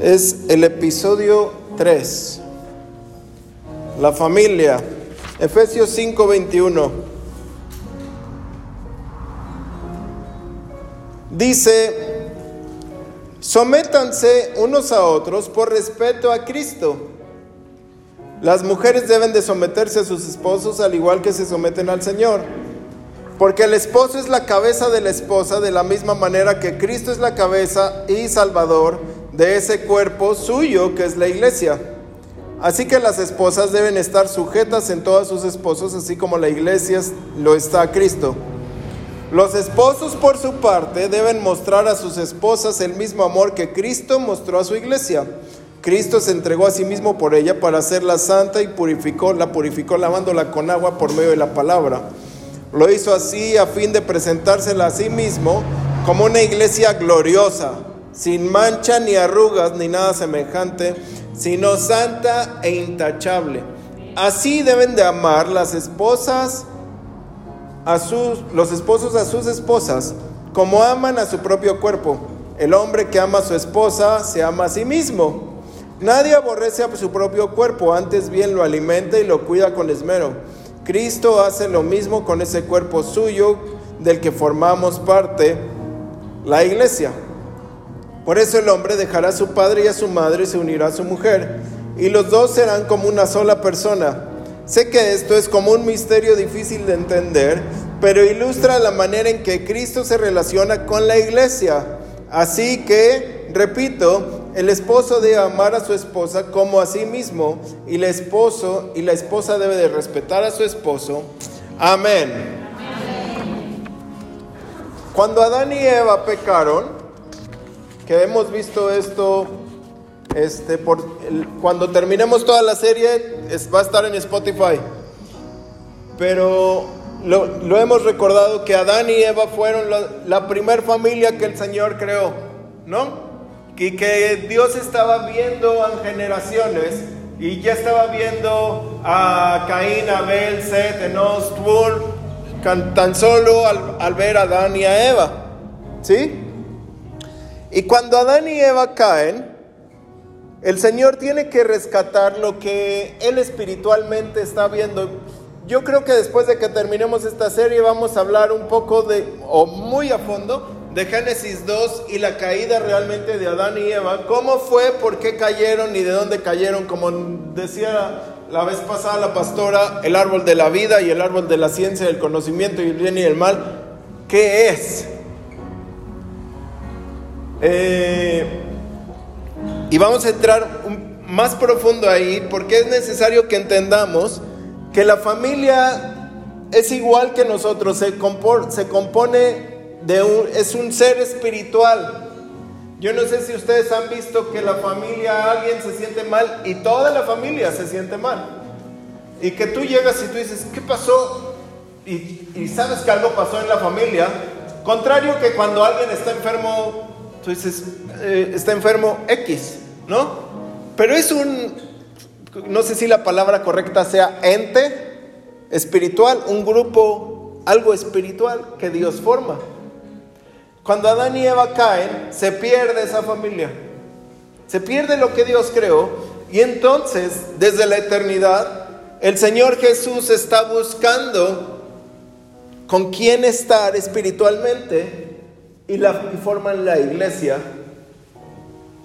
es el episodio 3. La familia. Efesios 5:21. Dice, sométanse unos a otros por respeto a Cristo. Las mujeres deben de someterse a sus esposos al igual que se someten al Señor. Porque el esposo es la cabeza de la esposa de la misma manera que Cristo es la cabeza y Salvador de ese cuerpo suyo que es la iglesia. Así que las esposas deben estar sujetas en todos sus esposos, así como la iglesia lo está a Cristo. Los esposos, por su parte, deben mostrar a sus esposas el mismo amor que Cristo mostró a su iglesia. Cristo se entregó a sí mismo por ella para hacerla santa y purificó, la purificó lavándola con agua por medio de la palabra. Lo hizo así a fin de presentársela a sí mismo como una iglesia gloriosa, sin mancha ni arrugas ni nada semejante, sino santa e intachable. Así deben de amar las esposas a sus los esposos a sus esposas como aman a su propio cuerpo. El hombre que ama a su esposa se ama a sí mismo. Nadie aborrece a su propio cuerpo, antes bien lo alimenta y lo cuida con esmero. Cristo hace lo mismo con ese cuerpo suyo del que formamos parte, la iglesia. Por eso el hombre dejará a su padre y a su madre y se unirá a su mujer, y los dos serán como una sola persona. Sé que esto es como un misterio difícil de entender, pero ilustra la manera en que Cristo se relaciona con la iglesia. Así que, repito, el esposo debe amar a su esposa como a sí mismo, y el esposo y la esposa debe de respetar a su esposo. Amén. Cuando Adán y Eva pecaron, que hemos visto esto, este, por, cuando terminemos toda la serie, va a estar en Spotify. Pero lo, hemos recordado que Adán y Eva fueron la, la primer familia que el Señor creó, ¿no? Y que Dios estaba viendo en generaciones y ya estaba viendo a Caín, Abel, Seth, Enos, Twur, tan solo al, al ver a Adán y a Eva, ¿sí? Y cuando Adán y Eva caen, el Señor tiene que rescatar lo que Él espiritualmente está viendo. Yo creo que después de que terminemos esta serie vamos a hablar un poco de, o muy a fondo, de Génesis 2 y la caída realmente de Adán y Eva. ¿Cómo fue? ¿Por qué cayeron y de dónde cayeron? Como decía la vez pasada la pastora, el árbol de la vida y el árbol de la ciencia, del conocimiento y el bien y el mal. ¿Qué es? Eh, y vamos a entrar más profundo ahí porque es necesario que entendamos que la familia es igual que nosotros, se, se compone de un, es un ser espiritual. Yo no sé si ustedes han visto que la familia, alguien se siente mal y toda la familia se siente mal. Y que tú llegas y tú dices, ¿qué pasó? Y, y sabes que algo pasó en la familia. Contrario que cuando alguien está enfermo Tú dices, eh, está enfermo X, ¿no? Pero es un, no sé si la palabra correcta sea ente espiritual, un grupo, algo espiritual que Dios forma. Cuando Adán y Eva caen, se pierde esa familia. Se pierde lo que Dios creó. Y entonces, desde la eternidad, el Señor Jesús está buscando con quién estar espiritualmente y, la, forman la iglesia,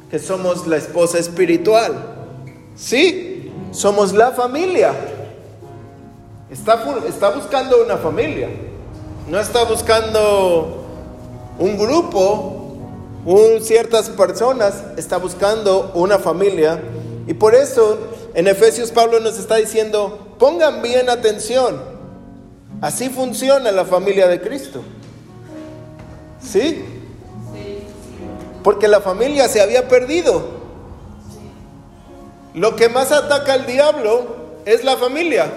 que somos la esposa espiritual. Sí, somos la familia. Está, está buscando una familia, no está buscando un grupo, un, ciertas personas, está buscando una familia. Y por eso en Efesios Pablo nos está diciendo, pongan bien atención, así funciona la familia de Cristo. ¿Sí? Porque la familia se había perdido. Lo que más ataca al diablo es la familia.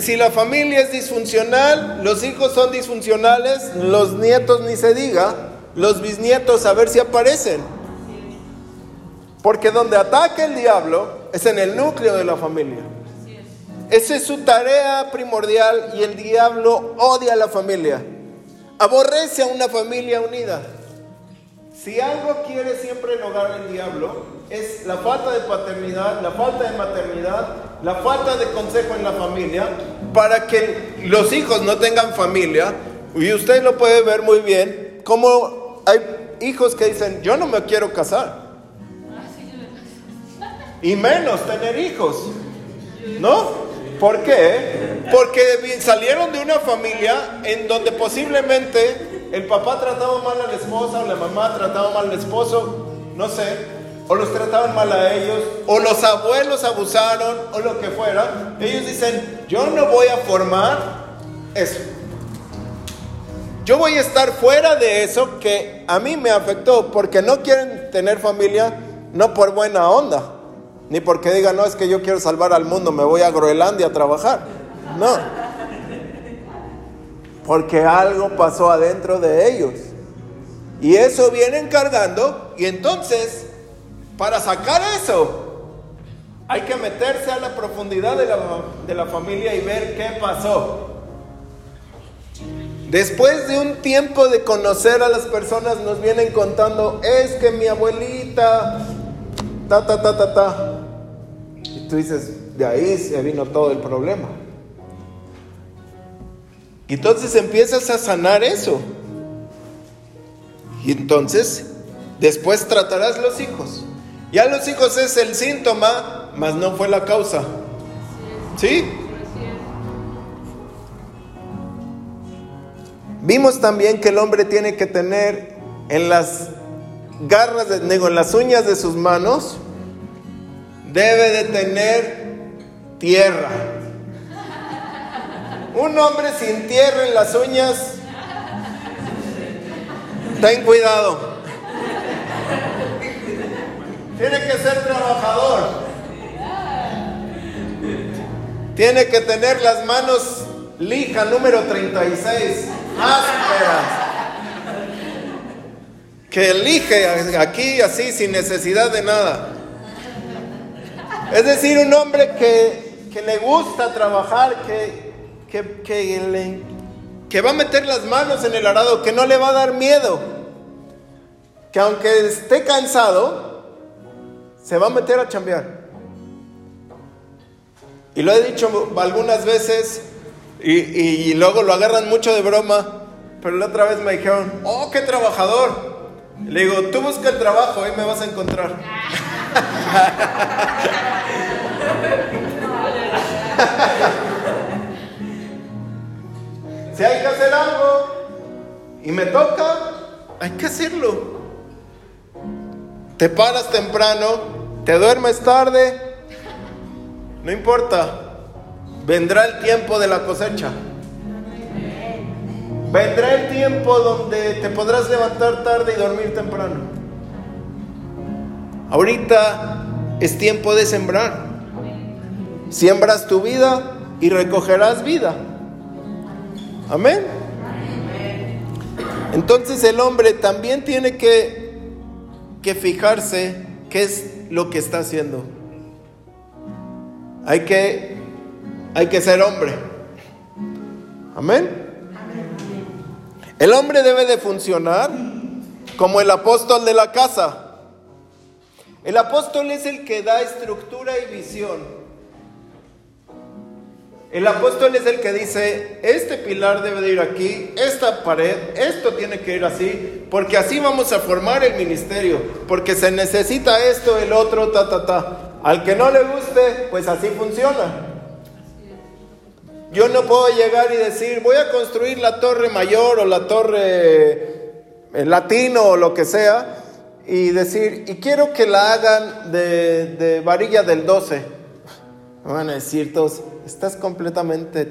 Si la familia es disfuncional, los hijos son disfuncionales, los nietos ni se diga, los bisnietos a ver si aparecen. Porque donde ataca el diablo es en el núcleo de la familia. Esa es su tarea primordial y el diablo odia a la familia. Aborrece a una familia unida. Si algo quiere siempre enojar el diablo, es la falta de paternidad, la falta de maternidad, la falta de consejo en la familia, para que los hijos no tengan familia. Y usted lo puede ver muy bien, como hay hijos que dicen, yo no me quiero casar. Y menos tener hijos. ¿No? ¿Por qué? Porque salieron de una familia en donde posiblemente el papá trataba mal a la esposa o la mamá trataba mal al esposo, no sé, o los trataban mal a ellos, o los abuelos abusaron, o lo que fuera. Ellos dicen, yo no voy a formar eso. Yo voy a estar fuera de eso que a mí me afectó porque no quieren tener familia, no por buena onda, ni porque digan, no, es que yo quiero salvar al mundo, me voy a Groenlandia a trabajar. No. Porque algo pasó adentro de ellos. Y eso viene cargando y entonces, para sacar eso, hay que meterse a la profundidad de la, de la familia y ver qué pasó. Después de un tiempo de conocer a las personas, nos vienen contando, es que mi abuelita, ta, ta, ta, ta, ta. Tú dices, de ahí se vino todo el problema. Y entonces empiezas a sanar eso. Y entonces, después tratarás los hijos. Ya los hijos es el síntoma, mas no fue la causa. ¿Sí? Vimos también que el hombre tiene que tener en las garras, de, digo, en las uñas de sus manos, debe de tener tierra. Un hombre sin tierra en las uñas, ten cuidado. Tiene que ser trabajador. Tiene que tener las manos lija número 36 ásperas. Que elige aquí así sin necesidad de nada. Es decir, un hombre que, que le gusta trabajar, que, que, que, va a meter las manos en el arado, que no le va a dar miedo. Que aunque esté cansado, se va a meter a chambear. Y lo he dicho algunas veces, y, luego lo agarran mucho de broma. Pero la otra vez me dijeron, oh, qué trabajador. Le digo, tú busca el trabajo, ahí me vas a encontrar. si hay que hacer algo y me toca, hay que hacerlo. Te paras temprano, te duermes tarde, no importa. Vendrá el tiempo de la cosecha. Vendrá el tiempo donde te podrás levantar tarde y dormir temprano. Ahorita es tiempo de sembrar. Siembras tu vida y recogerás vida. Amén. Entonces el hombre también tiene que, que fijarse qué es lo que está haciendo. Hay que hay que ser hombre. Amén. El hombre debe de funcionar como el apóstol de la casa. El apóstol es el que da estructura y visión. El apóstol es el que dice, este pilar debe de ir aquí, esta pared, esto tiene que ir así, porque así vamos a formar el ministerio, porque se necesita esto, el otro, ta, ta, ta. Al que no le guste, pues así funciona. Yo no puedo llegar y decir, voy a construir la torre mayor o la torre latino o lo que sea, y decir, y quiero que la hagan de, varilla del 12. van a decir todos, estás completamente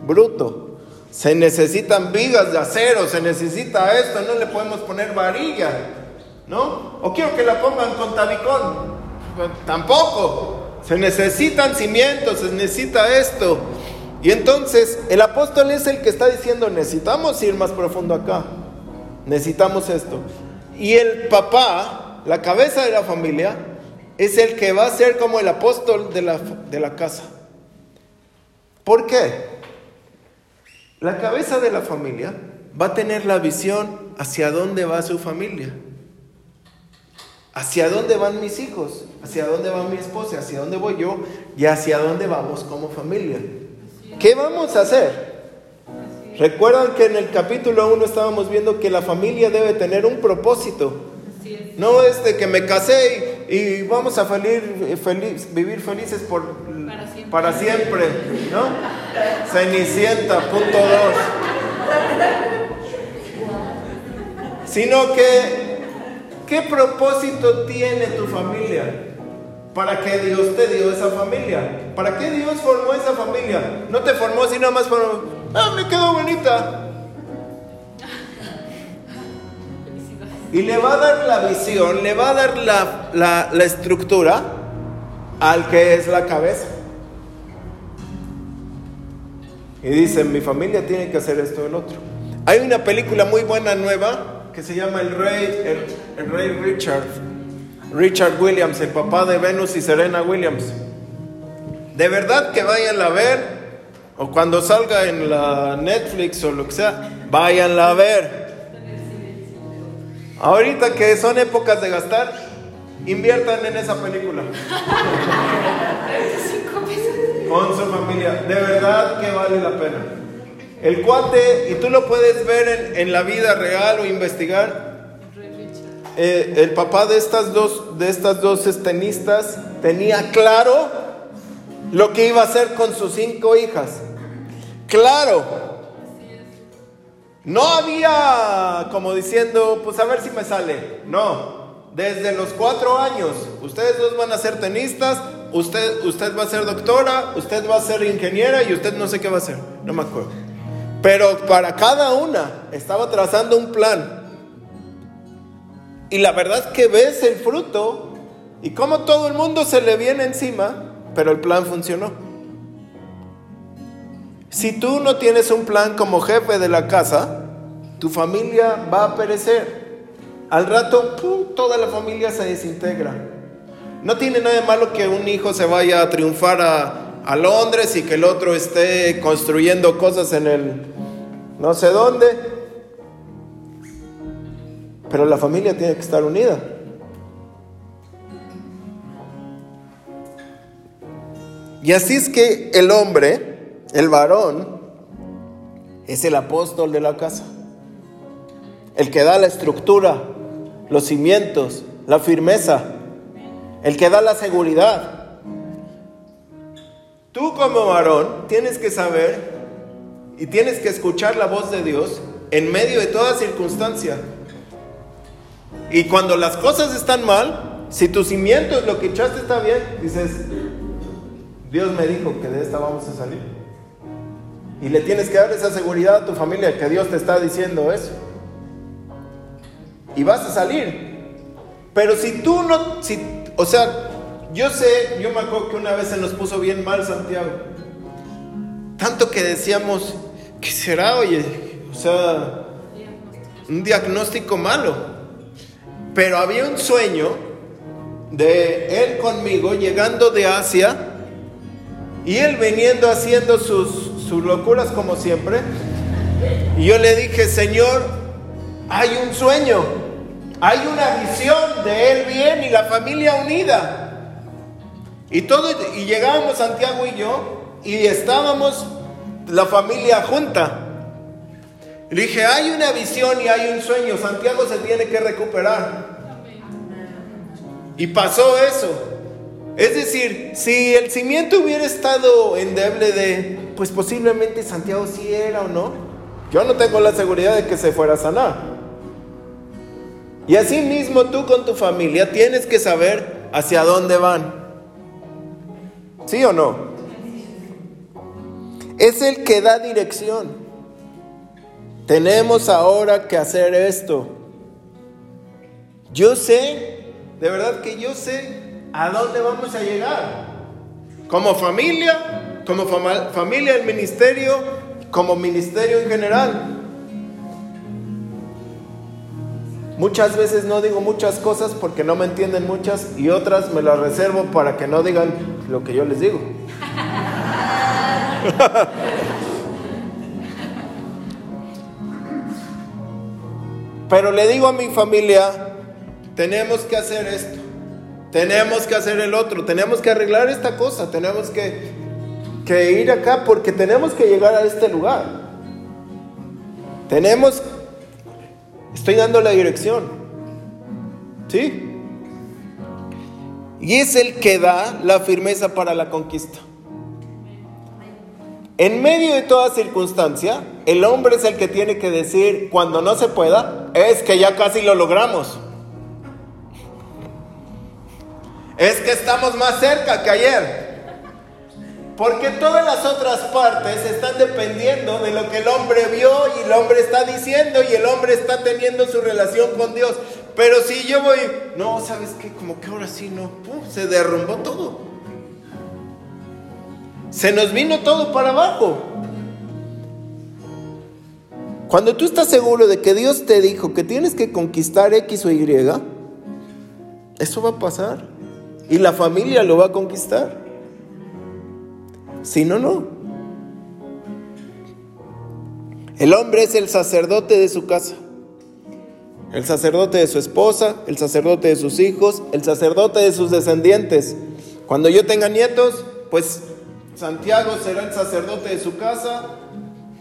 bruto. Se necesitan vigas de acero, se necesita esto, no le podemos poner varilla, ¿no? O quiero que la pongan con tabicón. Tampoco. Se necesitan cimientos, se necesita esto. Y entonces el apóstol es el que está diciendo, necesitamos ir más profundo acá, necesitamos esto. Y el papá, la cabeza de la familia, es el que va a ser como el apóstol de la, de la casa. ¿Por qué? La cabeza de la familia va a tener la visión hacia dónde va su familia. hacia dónde van mis hijos, hacia dónde va mi esposa, hacia dónde voy yo y hacia dónde vamos como familia. ¿Qué vamos a hacer? Recuerdan que en el capítulo 1 estábamos viendo que la familia debe tener un propósito. No es de que me casé y, vamos a vivir felices por, para siempre. ¿no? Cenicienta, punto dos. Sino que, ¿qué propósito tiene tu familia? ¿Para qué Dios te dio esa familia? ¿Para qué Dios formó esa familia? No te formó así nada más para ah, me quedó bonita. Y le va a dar la visión, le va a dar la, la, estructura al que es la cabeza. Y dice, mi familia tiene que hacer esto o el otro. Hay una película muy buena nueva que se llama El Rey, el, el Rey Richard. Richard Williams, el papá de Venus y Serena Williams. De verdad que vayan a ver o cuando salga en la Netflix o lo que sea, váyanla a ver. Ahorita que son épocas de gastar, inviertan en esa película. Con su familia. De verdad que vale la pena. El cuate, y tú lo puedes ver en, la vida real o investigar. Eh, el papá de estas dos, de estas dos tenistas tenía claro lo que iba a hacer con sus cinco hijas. Claro. No había como diciendo, pues a ver si me sale. No. Desde los cuatro años, ustedes dos van a ser tenistas, usted, usted va a ser doctora, usted va a ser ingeniera y usted no sé qué va a hacer. No me acuerdo. Pero para cada una estaba trazando un plan. Y la verdad que ves el fruto y como todo el mundo se le viene encima, pero el plan funcionó. Si tú no tienes un plan como jefe de la casa, tu familia va a perecer. Al rato, toda la familia se desintegra. No tiene nada de malo que un hijo se vaya a triunfar a, a Londres y que el otro esté construyendo cosas en el no sé dónde. Pero la familia tiene que estar unida. Y así es que el hombre el varón es el apóstol de la casa, el que da la estructura, los cimientos, la firmeza, el que da la seguridad. Tú como varón tienes que saber y tienes que escuchar la voz de Dios en medio de toda circunstancia. Y cuando las cosas están mal, si tu cimiento lo que echaste está bien, dices, Dios me dijo que de esta vamos a salir. Y le tienes que dar esa seguridad a tu familia que Dios te está diciendo eso. Y vas a salir. Pero si tú no, si, o sea, yo sé, yo me acuerdo que una vez se nos puso bien mal Santiago. Tanto que decíamos, ¿qué será, oye? O sea, un diagnóstico malo. Pero había un sueño de él conmigo llegando de Asia y él viniendo haciendo sus, sus locuras como siempre. Y yo le dije, Señor, hay un sueño, hay una visión de Él bien y la familia unida. Y, todo, y llegábamos Santiago y yo y estábamos la familia junta. Le dije, hay una visión y hay un sueño, Santiago se tiene que recuperar. Y pasó eso. Es decir, si el cimiento hubiera estado endeble de, pues posiblemente Santiago sí era o no. Yo no tengo la seguridad de que se fuera a sanar. Y así mismo tú con tu familia tienes que saber hacia dónde van. ¿Sí o no? Es el que da dirección. Tenemos ahora que hacer esto. Yo sé, de verdad que yo sé a dónde vamos a llegar. Como familia, como familia del ministerio, como ministerio en general. Muchas veces no digo muchas cosas porque no me entienden muchas y otras me las reservo para que no digan lo que yo les digo. Pero le digo a mi familia tenemos que hacer esto, tenemos que hacer el otro, tenemos que arreglar esta cosa, tenemos que, que ir acá porque tenemos que llegar a este lugar. Tenemos, estoy dando la dirección, ¿sí? Y es el que da la firmeza para la conquista. En medio de toda circunstancia, el hombre es el que tiene que decir cuando no se pueda, es que ya casi lo logramos. Es que estamos más cerca que ayer. Porque todas las otras partes están dependiendo de lo que el hombre vio y el hombre está diciendo y el hombre está teniendo su relación con Dios. Pero si yo voy, no, ¿sabes qué? Como que ahora sí no, se derrumbó todo. Se nos vino todo para abajo. Cuando tú estás seguro de que Dios te dijo que tienes que conquistar X o Y, eso va a pasar. Y la familia lo va a conquistar. Si no, no. El hombre es el sacerdote de su casa. El sacerdote de su esposa, el sacerdote de sus hijos, el sacerdote de sus descendientes. Cuando yo tenga nietos, pues Santiago será el sacerdote de su casa,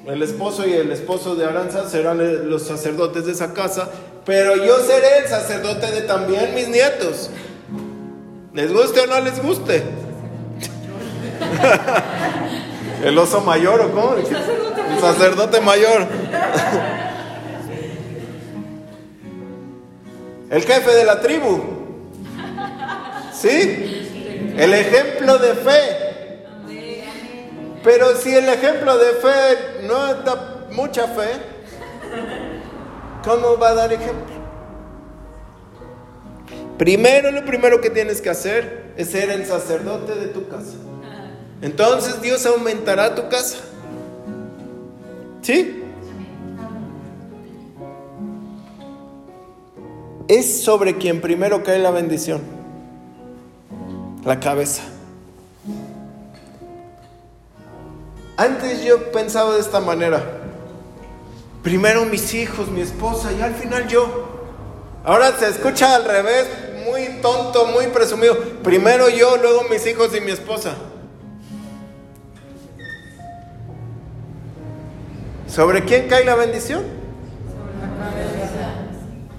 el esposo y el esposo de Aranza serán los sacerdotes de esa casa, pero yo seré el sacerdote de también mis nietos. ¿Les guste o no les guste? ¿El oso mayor o cómo? El sacerdote mayor. El jefe de la tribu. ¿Sí? El ejemplo de fe. Pero si el ejemplo de fe no da mucha fe, ¿cómo va a dar ejemplo? Primero, lo primero que tienes que hacer es ser el sacerdote de tu casa. Entonces Dios aumentará tu casa. ¿Sí? es sobre quien primero cae la bendición, la cabeza. Antes yo pensaba de esta manera, primero mis hijos, mi esposa y al final yo. Ahora se escucha al revés, muy tonto, muy presumido. Primero yo, luego mis hijos y mi esposa. ¿Sobre quién cae la bendición?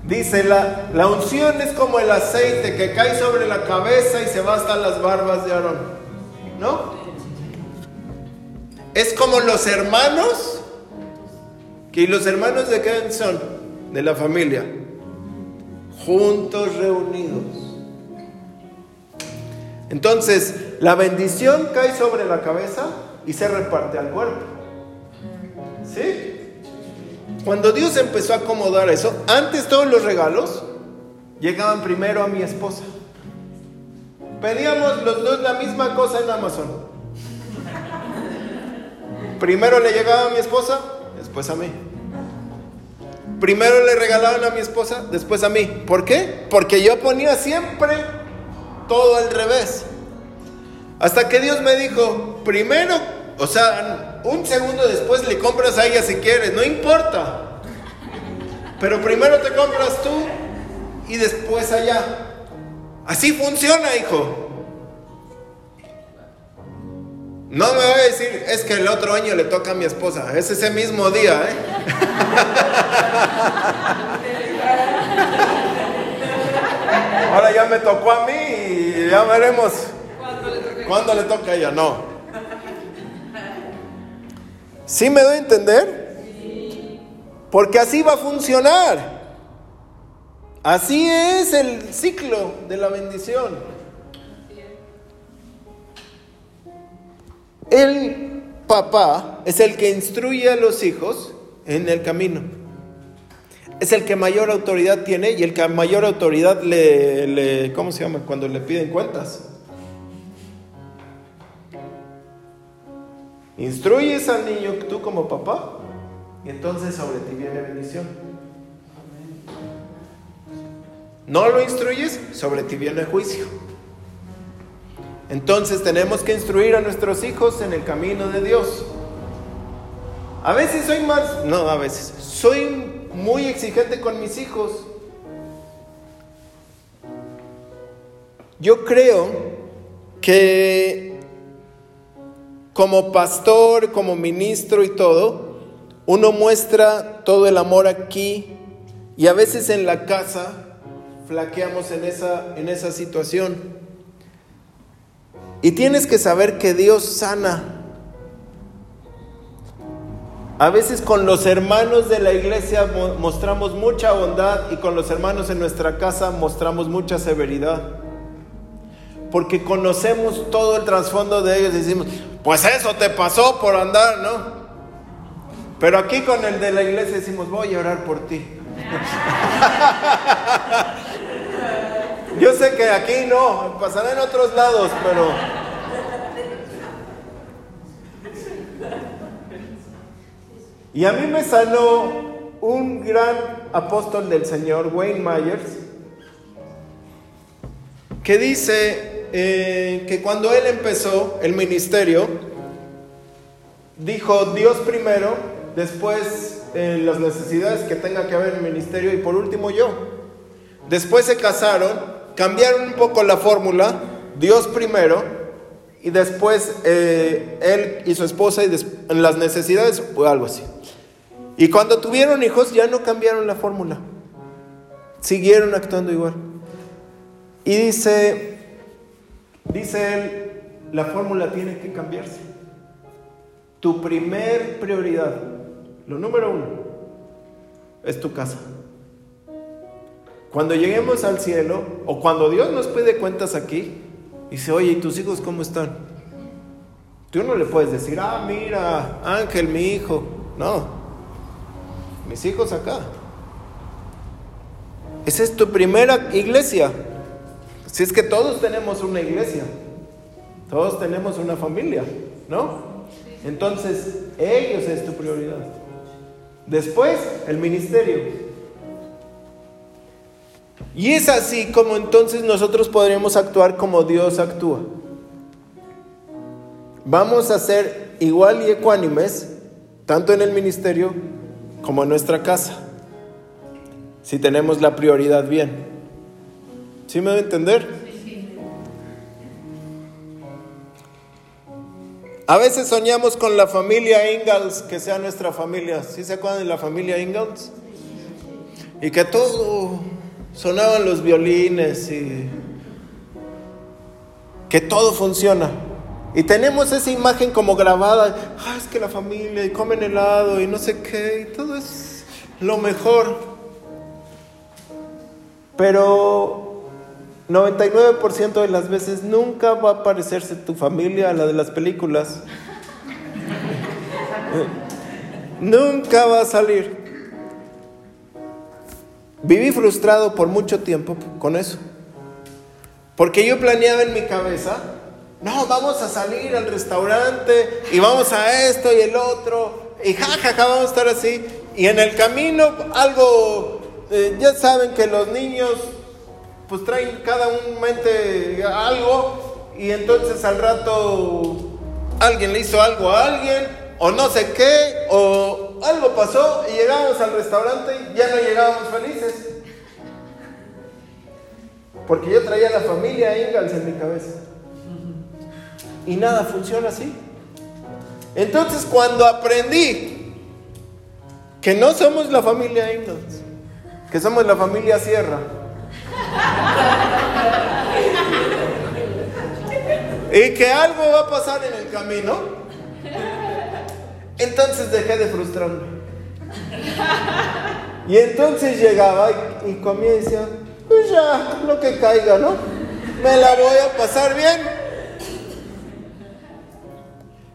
Dice, la, la unción es como el aceite que cae sobre la cabeza y se va hasta las barbas de Aarón. ¿No? Es como los hermanos, que los hermanos de quién son? De la familia. Juntos, reunidos. Entonces, la bendición cae sobre la cabeza y se reparte al cuerpo. ¿Sí? Cuando Dios empezó a acomodar eso, antes todos los regalos llegaban primero a mi esposa. Pedíamos los dos la misma cosa en Amazon. Primero le llegaba a mi esposa, después a mí. Primero le regalaban a mi esposa, después a mí. ¿Por qué? Porque yo ponía siempre todo al revés. Hasta que Dios me dijo, primero, o sea, un segundo después le compras a ella si quieres, no importa. Pero primero te compras tú y después allá. Así funciona, hijo. No me voy a decir, es que el otro año le toca a mi esposa. Es ese mismo día, ¿eh? Ahora ya me tocó a mí y ya veremos cuándo le toca a ella. No. ¿Sí me doy a entender? Porque así va a funcionar. Así es el ciclo de la bendición. El papá es el que instruye a los hijos en el camino. Es el que mayor autoridad tiene y el que mayor autoridad le, ¿cómo se llama? Cuando le piden cuentas. Instruyes al niño tú como papá y entonces sobre ti viene bendición. No lo instruyes, sobre ti viene juicio. Entonces tenemos que instruir a nuestros hijos en el camino de Dios. A veces soy más, no, a veces, soy muy exigente con mis hijos. Yo creo que como pastor, como ministro y todo, uno muestra todo el amor aquí y a veces en la casa flaqueamos en esa, en esa situación. Y tienes que saber que Dios sana. A veces con los hermanos de la iglesia mostramos mucha bondad y con los hermanos en nuestra casa mostramos mucha severidad. Porque conocemos todo el trasfondo de ellos y decimos, pues eso te pasó por andar, ¿no? Pero aquí con el de la iglesia decimos, voy a orar por ti. Yo sé que aquí no, pasará en otros lados, pero... Y a mí me sanó un gran apóstol del Señor, Wayne Myers, que dice eh, que cuando él empezó el ministerio, dijo Dios primero, después eh, las necesidades que tenga que haber en el ministerio y por último yo. Después se casaron cambiaron un poco la fórmula, Dios primero, y después eh, él y su esposa y en las necesidades o algo así. Y cuando tuvieron hijos ya no cambiaron la fórmula, siguieron actuando igual. Y dice, dice él, la fórmula tiene que cambiarse. Tu primer prioridad, lo número uno, es tu casa. Cuando lleguemos al cielo, o cuando Dios nos pide cuentas aquí, dice, oye, ¿y tus hijos cómo están? Tú no le puedes decir, ah, mira, Ángel, mi hijo. No, mis hijos acá. Esa es tu primera iglesia. Si es que todos tenemos una iglesia, todos tenemos una familia, ¿no? Entonces, ellos es tu prioridad. Después, el ministerio. Y es así como entonces nosotros podremos actuar como Dios actúa. Vamos a ser igual y ecuánimes, tanto en el ministerio como en nuestra casa, si tenemos la prioridad bien. ¿Sí me debe entender? A veces soñamos con la familia Ingalls, que sea nuestra familia. ¿Sí se acuerdan de la familia Ingalls? Y que todo sonaban los violines y que todo funciona. Y tenemos esa imagen como grabada, ah, es que la familia y comen helado y no sé qué, y todo es lo mejor. Pero 99% de las veces nunca va a parecerse tu familia a la de las películas. nunca va a salir. Viví frustrado por mucho tiempo con eso. Porque yo planeaba en mi cabeza, no, vamos a salir al restaurante y vamos a esto y el otro, y jajaja, ja, vamos a estar así. Y en el camino algo, eh, ya saben que los niños pues traen cada un mente algo y entonces al rato alguien le hizo algo a alguien o no sé qué o algo pasó y llegamos al restaurante y ya no llegábamos felices. Porque yo traía la familia Ingalls en mi cabeza. Y nada funciona así. Entonces cuando aprendí que no somos la familia Ingalls, que somos la familia Sierra, y que algo va a pasar en el camino, entonces dejé de frustrarme. Y entonces llegaba y, comía y decía, pues ya, lo que caiga, ¿no? Me la voy a pasar bien.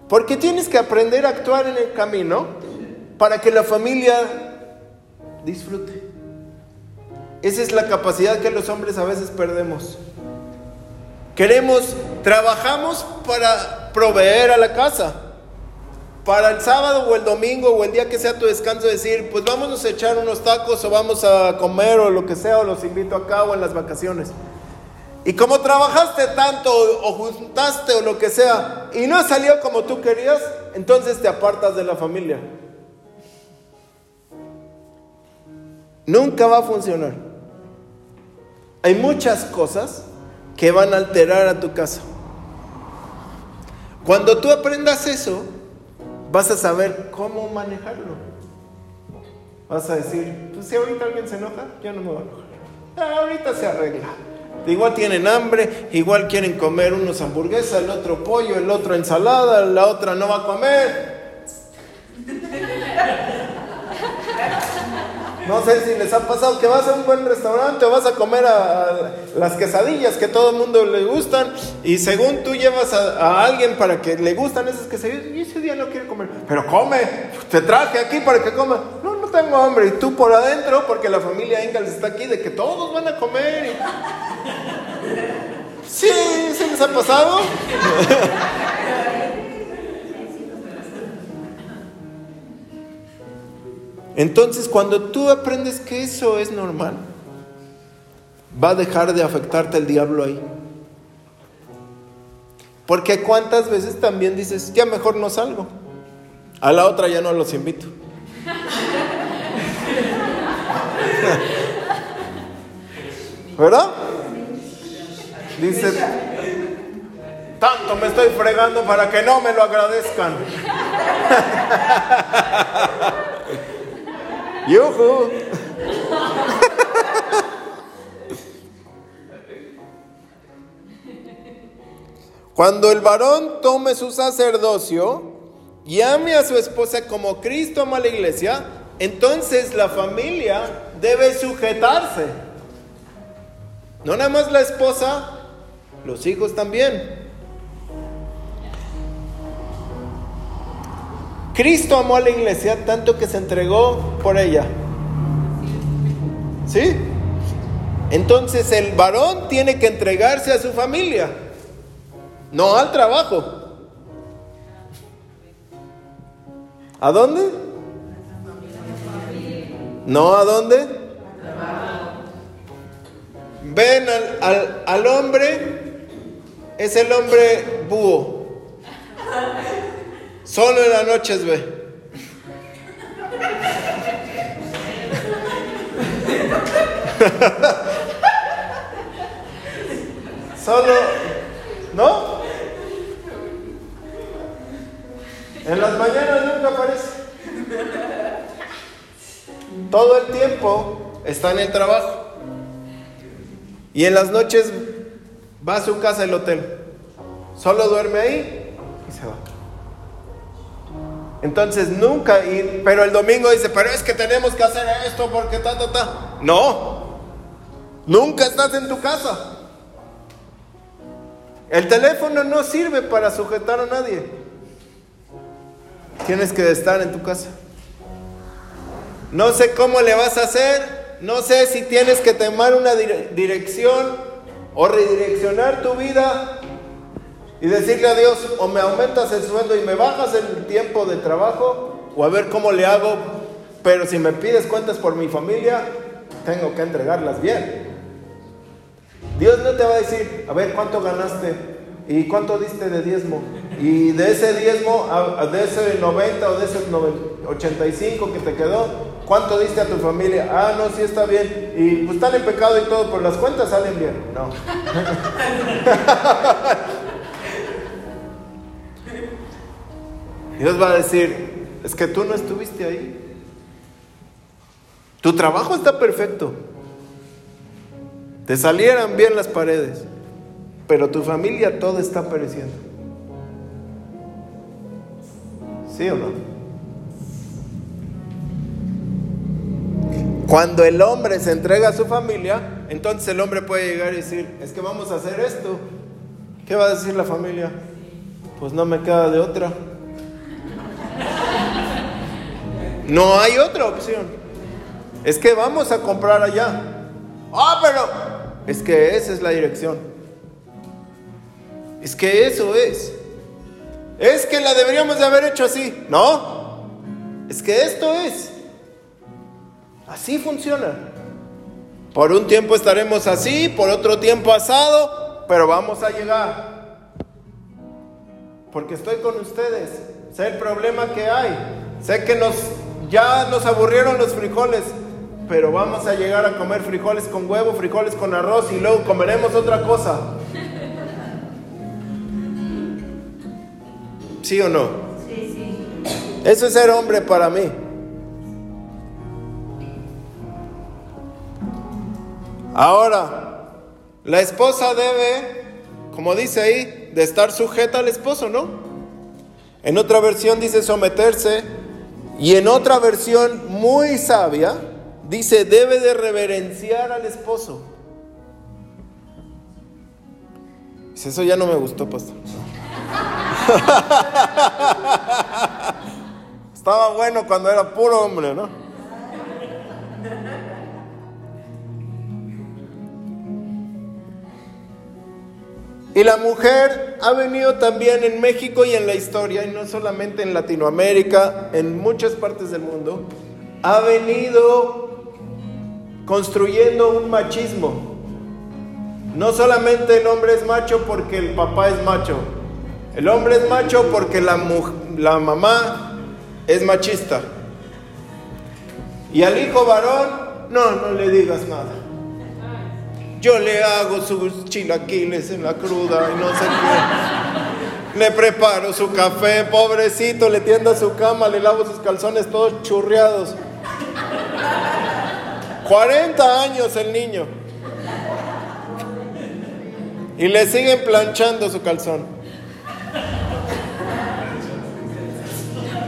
Porque tienes que aprender a actuar en el camino para que la familia disfrute. Esa es la capacidad que los hombres a veces perdemos. Queremos, trabajamos para proveer a la casa para el sábado o el domingo o el día que sea tu descanso decir, pues vámonos a echar unos tacos o vamos a comer o lo que sea o los invito acá o en las vacaciones. Y como trabajaste tanto o juntaste o lo que sea y no salió como tú querías, entonces te apartas de la familia. Nunca va a funcionar. Hay muchas cosas que van a alterar a tu casa. Cuando tú aprendas eso, vas a saber cómo manejarlo. Vas a decir, pues si ahorita alguien se enoja, yo no me voy a enojar. Ah, ahorita se arregla. Igual tienen hambre, igual quieren comer unos hamburguesas, el otro pollo, el otro ensalada, la otra no va a comer. No sé si les ha pasado que vas a un buen restaurante o vas a comer a, las quesadillas que todo el mundo le gustan y según tú llevas a, alguien para que le gustan esas quesadillas y ese día no quiere comer, pero come, te traje aquí para que coma. No, no tengo hambre y tú por adentro porque la familia Engels está aquí de que todos van a comer. Sí, ¿se les ha pasado? Entonces, cuando tú aprendes que eso es normal, va a dejar de afectarte el diablo ahí. Porque cuántas veces también dices, ya mejor no salgo. A la otra ya no los invito. ¿Verdad? Dice, tanto me estoy fregando para que no me lo agradezcan. ¡Yuhu! Cuando el varón tome su sacerdocio y ame a su esposa como Cristo ama a la iglesia, entonces la familia debe sujetarse. No nada más la esposa, los hijos también. Cristo amó a la iglesia tanto que se entregó por ella. ¿Sí? Entonces el varón tiene que entregarse a su familia, no al trabajo. ¿A dónde? ¿No a dónde? Ven al, al hombre, es el hombre búho. Solo en las noches ve. Solo, ¿no? En las mañanas nunca aparece. Todo el tiempo está en el trabajo. Y en las noches va a su casa el hotel. Solo duerme ahí y se va. Entonces nunca ir, pero el domingo dice, pero es que tenemos que hacer esto porque ta, ta, ta. No, nunca estás en tu casa. El teléfono no sirve para sujetar a nadie. Tienes que estar en tu casa. No sé cómo le vas a hacer, no sé si tienes que tomar una dirección o redireccionar tu vida y decirle a Dios, o me aumentas el sueldo y me bajas el tiempo de trabajo, o a ver cómo le hago, pero si me pides cuentas por mi familia, tengo que entregarlas bien. Dios no te va a decir, a ver cuánto ganaste y cuánto diste de diezmo. Y de ese diezmo, de ese 90 o de ese 85 que te quedó, ¿cuánto diste a tu familia? Ah, no, sí está bien. Y pues están en pecado y todo, pero las cuentas salen bien. No. Dios va a decir, es que tú no estuviste ahí. Tu trabajo está perfecto. Te salieran bien las paredes, pero tu familia todo está pereciendo. ¿Sí o no? Cuando el hombre se entrega a su familia, entonces el hombre puede llegar y decir, es que vamos a hacer esto. ¿Qué va a decir la familia? Pues no me queda de otra. No hay otra opción. Es que vamos a comprar allá. Ah, pero es que esa es la dirección. Es que eso es. Es que la deberíamos de haber hecho así. No. Es que esto es. Así funciona. Por un tiempo estaremos así, por otro tiempo asado, pero vamos a llegar. Porque estoy con ustedes. Sé el problema que hay. Sé que nos ya nos aburrieron los frijoles, pero vamos a llegar a comer frijoles con huevo, frijoles con arroz y luego comeremos otra cosa. ¿Sí o no? Sí, sí. Eso es ser hombre para mí. Ahora, la esposa debe, como dice ahí, de estar sujeta al esposo, ¿no? En otra versión dice someterse y en otra versión muy sabia dice debe de reverenciar al esposo. Dice, eso ya no me gustó, pastor. Estaba bueno cuando era puro hombre, ¿no? Y la mujer ha venido también en México y en la historia, y no solamente en Latinoamérica, en muchas partes del mundo, ha venido construyendo un machismo. No solamente el hombre es macho porque el papá es macho, el hombre es macho porque la, la mamá es machista. Y al hijo varón, no, no le digas nada. Yo le hago sus chilaquiles en la cruda y no sé qué. Le preparo su café, pobrecito, le tiendo a su cama, le lavo sus calzones todos churreados. 40 años el niño. Y le siguen planchando su calzón.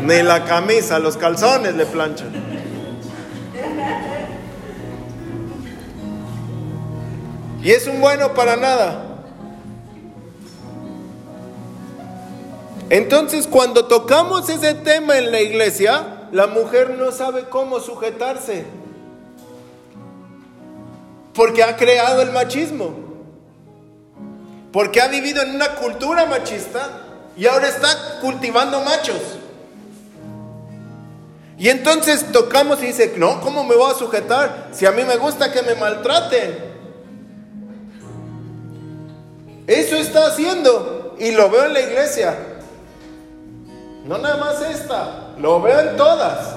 Ni la camisa, los calzones le planchan. Y es un bueno para nada. Entonces cuando tocamos ese tema en la iglesia, la mujer no sabe cómo sujetarse. Porque ha creado el machismo. Porque ha vivido en una cultura machista y ahora está cultivando machos. Y entonces tocamos y dice, no, ¿cómo me voy a sujetar? Si a mí me gusta que me maltraten. Eso está haciendo y lo veo en la iglesia. No nada más esta, lo veo en todas.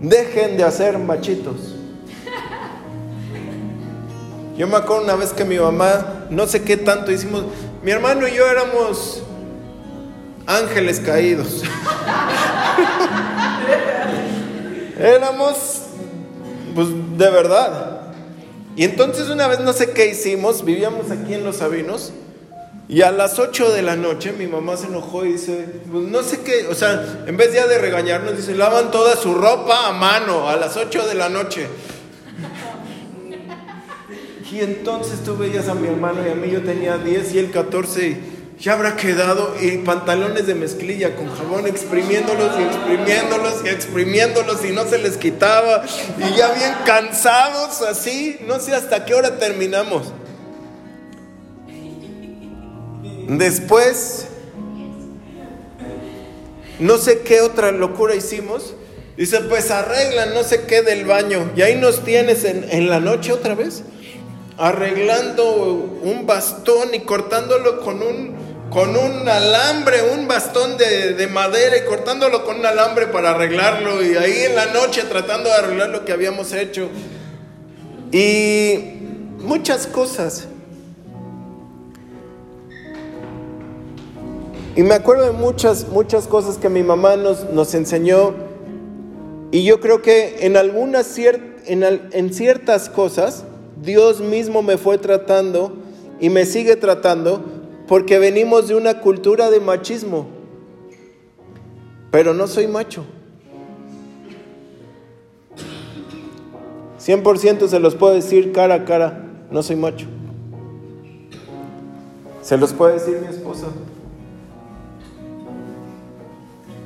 Dejen de hacer machitos. Yo me acuerdo una vez que mi mamá, no sé qué tanto hicimos, mi hermano y yo éramos ángeles caídos. éramos, pues de verdad. Y entonces una vez no sé qué hicimos, vivíamos aquí en Los Sabinos, y a las 8 de la noche mi mamá se enojó y dice, pues no sé qué, o sea, en vez ya de regañarnos, dice, lavan toda su ropa a mano a las 8 de la noche. Y entonces tú veías a mi hermano y a mí yo tenía 10 y él 14 ya habrá quedado y pantalones de mezclilla con jabón exprimiéndolos y exprimiéndolos y exprimiéndolos y no se les quitaba y ya bien cansados así, no sé hasta qué hora terminamos. Después, no sé qué otra locura hicimos. Dice, pues arreglan no sé qué del baño. Y ahí nos tienes en, en la noche otra vez, arreglando un bastón y cortándolo con un, con un alambre, un bastón de, madera y cortándolo con un alambre para arreglarlo y ahí en la noche tratando de arreglar lo que habíamos hecho. Y muchas cosas. Y me acuerdo de muchas, muchas cosas que mi mamá nos, nos enseñó. Y yo creo que en algunas en, en ciertas cosas Dios mismo me fue tratando y me sigue tratando porque venimos de una cultura de machismo. Pero no soy macho. 100% se los puedo decir cara a cara, no soy macho. Se los puede decir mi esposa.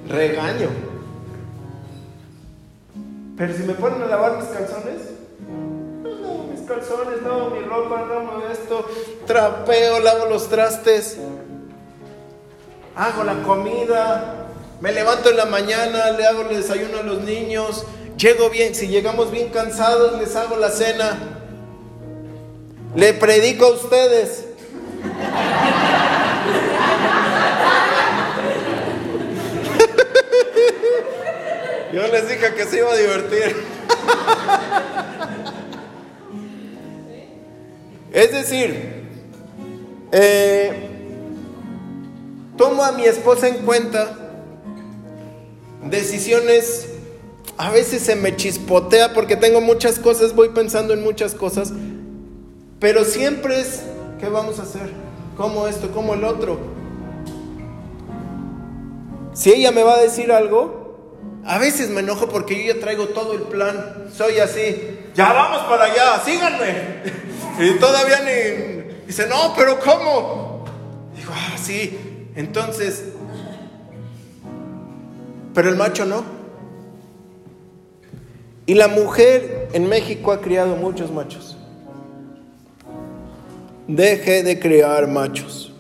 Regaño. Pero si me ponen a lavar mis calzones, calzones, no, mi ropa, no, esto, trapeo, lavo los trastes, hago la comida, me levanto en la mañana, le hago el desayuno a los niños, llego bien, si llegamos bien cansados, les hago la cena, le predico a ustedes. Yo les dije que se iba a divertir. Es decir, Eh, tomo a mi esposa en cuenta. Decisiones, a veces se me chispotea porque tengo muchas cosas, voy pensando en muchas cosas, pero siempre es, ¿qué vamos a hacer? ¿Cómo esto? ¿Cómo el otro? Si ella me va a decir algo, a veces me enojo porque yo ya traigo todo el plan, soy así, ya vamos para allá, síganme. Y todavía ni, dice, no, pero ¿cómo? Digo, ah, sí, entonces, pero el macho no. Y la mujer en México ha criado muchos machos. Deje de criar machos.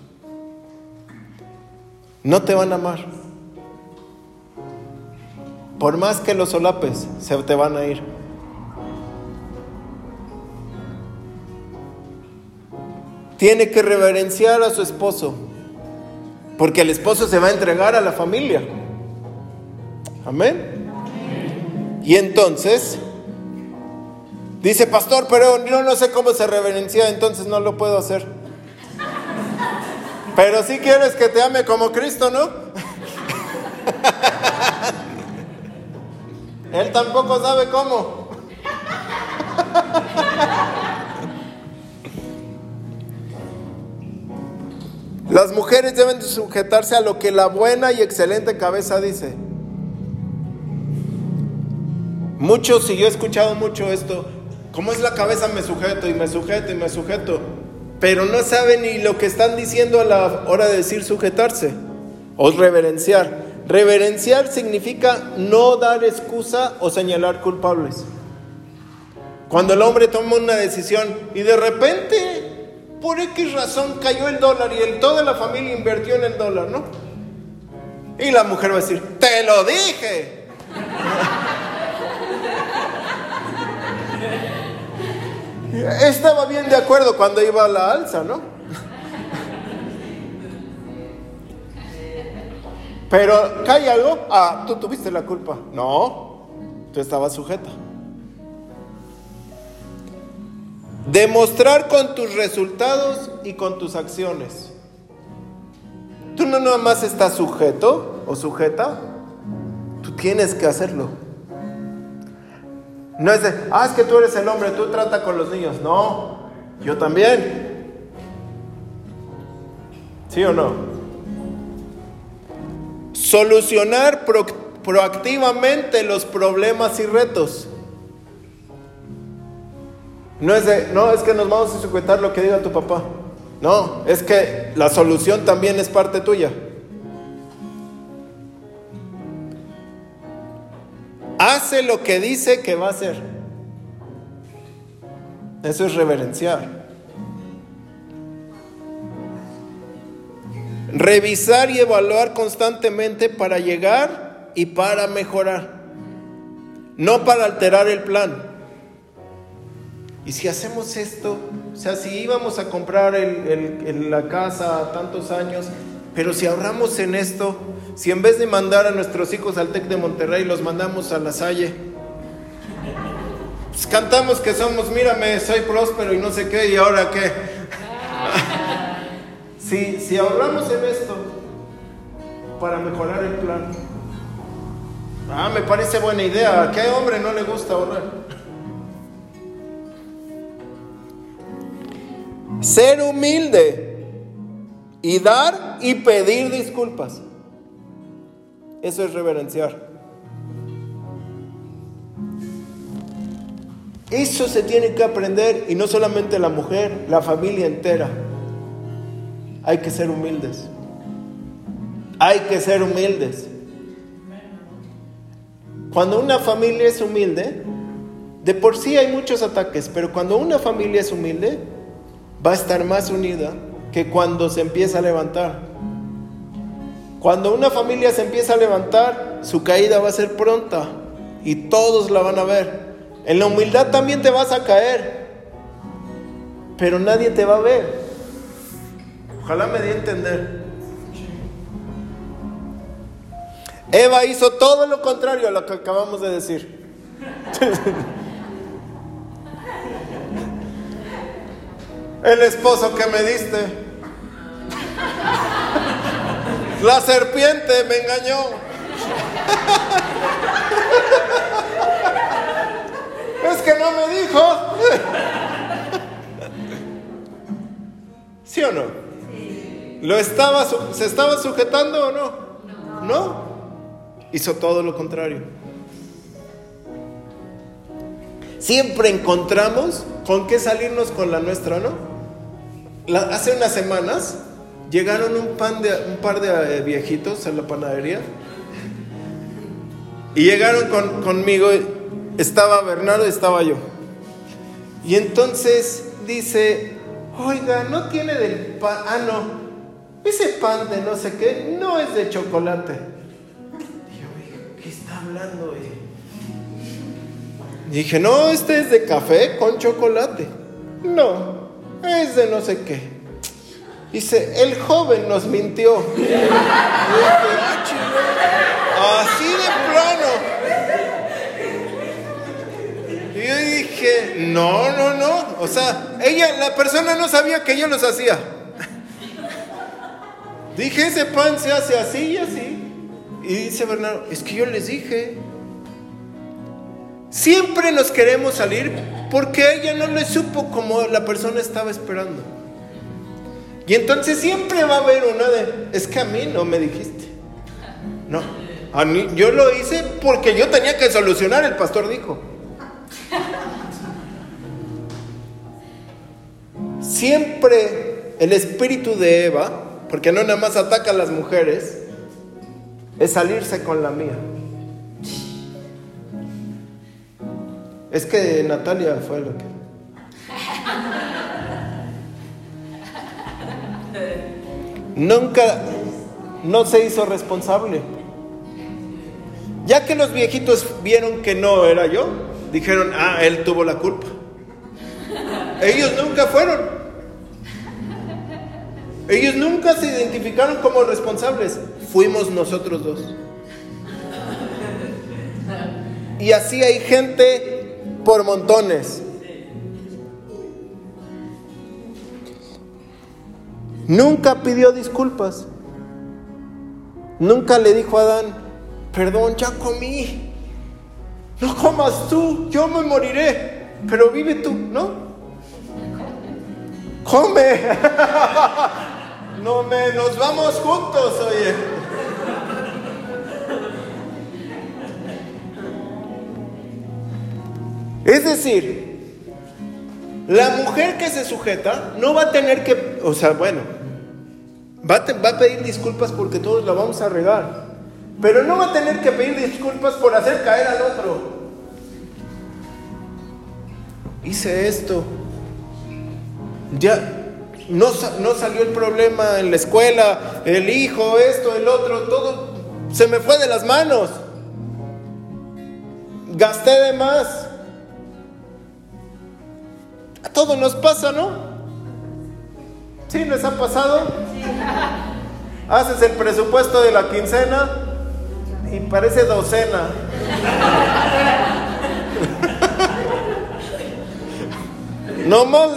No te van a amar. Por más que los solapes, se te van a ir. Tiene que reverenciar a su esposo. Porque el esposo se va a entregar a la familia. Amén. Y entonces, dice pastor, pero yo no sé cómo se reverencia, entonces no lo puedo hacer. Pero si quieres que te ame como Cristo, ¿no? Él tampoco sabe cómo. Las mujeres deben sujetarse a lo que la buena y excelente cabeza dice. Muchos, y yo he escuchado mucho esto, como es la cabeza me sujeto y me sujeto y me sujeto, pero no saben ni lo que están diciendo a la hora de decir sujetarse o reverenciar. Reverenciar significa no dar excusa o señalar culpables. Cuando el hombre toma una decisión y de repente por X razón cayó el dólar y el, toda la familia invirtió en el dólar, ¿no? Y la mujer va a decir, te lo dije. Estaba bien de acuerdo cuando iba a la alza, ¿no? Pero cae algo, ah, tú tuviste la culpa. No, tú estabas sujeta. Demostrar con tus resultados y con tus acciones. Tú no nada más estás sujeto o sujeta, tú tienes que hacerlo. No es de, ah, es que tú eres el hombre, tú trata con los niños. No, yo también. ¿Sí o no? Solucionar proactivamente los problemas y retos. No es de, no, es que nos vamos a sujetar lo que diga tu papá. No, es que la solución también es parte tuya. Hace lo que dice que va a hacer. Eso es reverenciar. Revisar y evaluar constantemente para llegar y para mejorar. No para alterar el plan. Y si hacemos esto, o sea, si íbamos a comprar la casa tantos años, pero si ahorramos en esto, si en vez de mandar a nuestros hijos al TEC de Monterrey, los mandamos a la Salle, pues cantamos que somos, mírame, soy próspero y no sé qué, y ahora qué. si, si ahorramos en esto para mejorar el plan, ah, me parece buena idea, ¿a qué hombre no le gusta ahorrar? Ser humilde y dar y pedir disculpas. Eso es reverenciar. Eso se tiene que aprender y no solamente la mujer, la familia entera. Hay que ser humildes. Hay que ser humildes. Cuando una familia es humilde, de por sí hay muchos ataques, pero cuando una familia es humilde, va a estar más unida que cuando se empieza a levantar. Cuando una familia se empieza a levantar, su caída va a ser pronta y todos la van a ver. En la humildad también te vas a caer, pero nadie te va a ver. Ojalá me dé a entender. Eva hizo todo lo contrario a lo que acabamos de decir. el esposo que me diste. La serpiente me engañó. Es que no me dijo. ¿Sí o no? ¿Lo estaba, ¿Se estaba sujetando o no? No. Hizo todo lo contrario. Siempre encontramos con qué salirnos con la nuestra, ¿no? hace unas semanas llegaron un, pan de, un par de eh, viejitos a la panadería y llegaron con, conmigo, estaba Bernardo y estaba yo. Y entonces dice, oiga, no tiene del pan, ah, no, ese pan de no sé qué no es de chocolate. Y yo, ¿qué está hablando? Dije, no, este es de café con chocolate. No, es de no sé qué. Dice, el joven nos mintió. Y dije, ah, Así de plano. Y yo dije, no, no, no. O sea, ella, la persona no sabía que yo los hacía. Dije, ese pan se hace así y así. Y dice Bernardo, es que yo les dije. Siempre nos queremos salir porque ella no le supo como la persona estaba esperando. Y entonces siempre va a haber una de, es que a mí no me dijiste. No, a mí, yo lo hice porque yo tenía que solucionar, el pastor dijo. Siempre el espíritu de Eva, porque no nada más ataca a las mujeres, es salirse con la mía. Es que Natalia fue lo que... Nunca, no se hizo responsable. Ya que los viejitos vieron que no era yo, dijeron, ah, él tuvo la culpa. Ellos nunca fueron. Ellos nunca se identificaron como responsables. Fuimos nosotros dos. Y así hay gente por montones. Nunca pidió disculpas. Nunca le dijo a Adán, perdón, ya comí. No comas tú, yo me moriré, pero vive tú, ¿no? Come. No me, nos vamos juntos, oye. Es decir, la mujer que se sujeta no va a tener que, o sea, bueno, va a, pedir disculpas porque todos la vamos a regar, pero no va a tener que pedir disculpas por hacer caer al otro. Hice esto, ya no, no salió el problema en la escuela, el hijo, esto, el otro, todo se me fue de las manos. Gasté de más. A todos nos pasa, ¿no? ¿Sí les ha pasado? Haces el presupuesto de la quincena y parece docena. No más,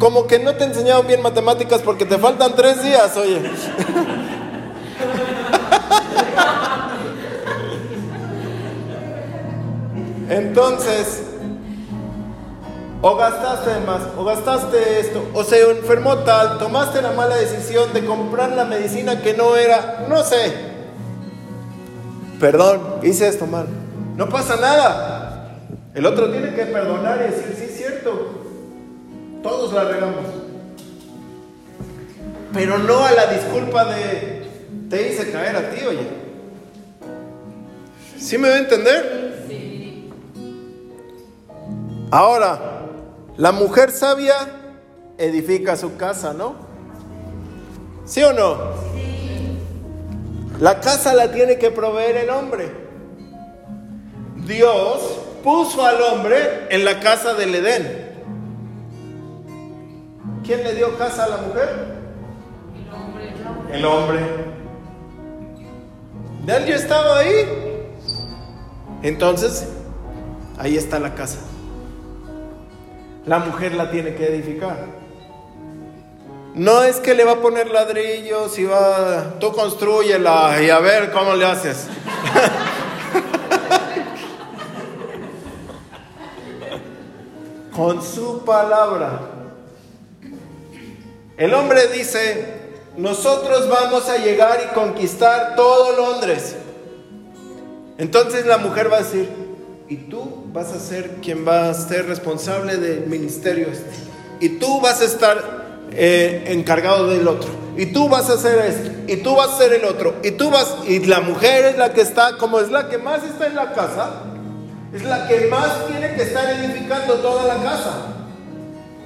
como que no te enseñaron bien matemáticas porque te faltan tres días, oye. Entonces, o gastaste más, o gastaste esto, o se enfermó tal, tomaste la mala decisión de comprar la medicina que no era, no sé. Perdón, hice esto mal. No pasa nada. El otro tiene que perdonar y decir, sí, es cierto. Todos la regamos. Pero no a la disculpa de, te hice caer a ti, oye. ¿Sí me va a entender? Sí. Ahora, la mujer sabia edifica su casa, ¿no? ¿Sí o no? Sí. La casa la tiene que proveer el hombre. Dios puso al hombre en la casa del Edén. ¿Quién le dio casa a la mujer? El hombre. El hombre. ¿De yo estaba ahí? Entonces, ahí está la casa la mujer la tiene que edificar. No es que le va a poner ladrillos y va, tú construyela y a ver cómo le haces. Con su palabra. El hombre dice, nosotros vamos a llegar y conquistar todo Londres. Entonces la mujer va a decir, y tú vas a ser quien va a ser responsable del ministerio este. Y tú vas a estar eh, encargado del otro. Y tú vas a hacer esto. Y tú vas a hacer el otro. Y tú vas. Y la mujer es la que está, como es la que más está en la casa, es la que más tiene que estar edificando toda la casa.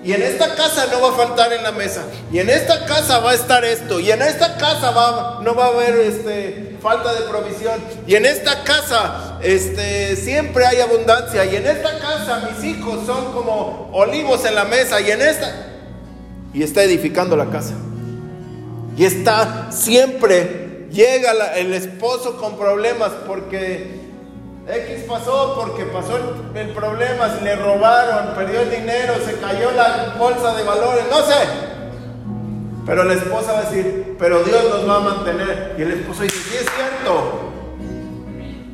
Y en esta casa no va a faltar en la mesa. Y en esta casa va a estar esto. Y en esta casa va, no va a haber este, falta de provisión. Y en esta casa este, siempre hay abundancia. Y en esta casa mis hijos son como olivos en la mesa. Y en esta y está edificando la casa. Y está siempre, llega el esposo con problemas porque X pasó, porque pasó el, problema, se le robaron, perdió el dinero, se cayó la bolsa de valores, no sé. Pero la esposa va a decir, pero Dios nos va a mantener. Y el esposo dice, sí es cierto,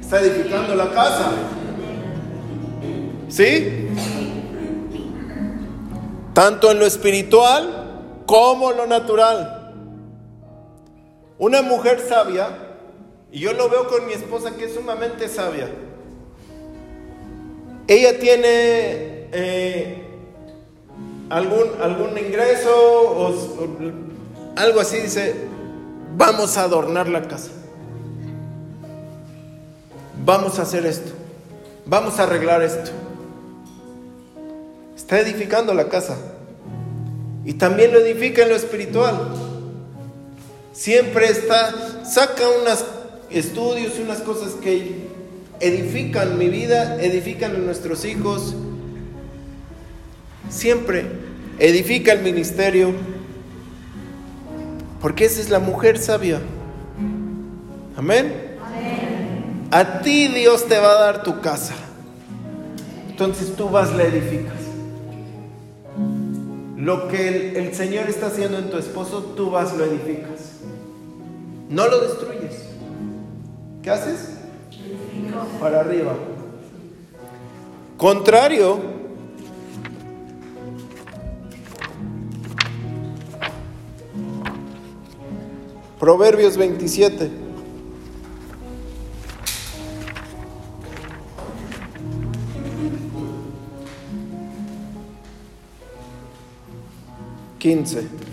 está edificando la casa. ¿Sí? tanto en lo espiritual como en lo natural. Una mujer sabia, y yo lo veo con mi esposa que es sumamente sabia, ella tiene eh, algún, algún ingreso o, algo así, dice, vamos a adornar la casa, vamos a hacer esto, vamos a arreglar esto. Está edificando la casa. Y también lo edifica en lo espiritual. Siempre está, saca unos estudios y unas cosas que edifican mi vida, edifican a nuestros hijos. Siempre edifica el ministerio. Porque esa es la mujer sabia. Amén. Amén. A ti Dios te va a dar tu casa. Entonces tú vas, la edificas. Lo que el, Señor está haciendo en tu esposo, tú vas, lo edificas. No lo destruyes. ¿Qué haces? Para arriba. Contrario, Proverbios 27. 15.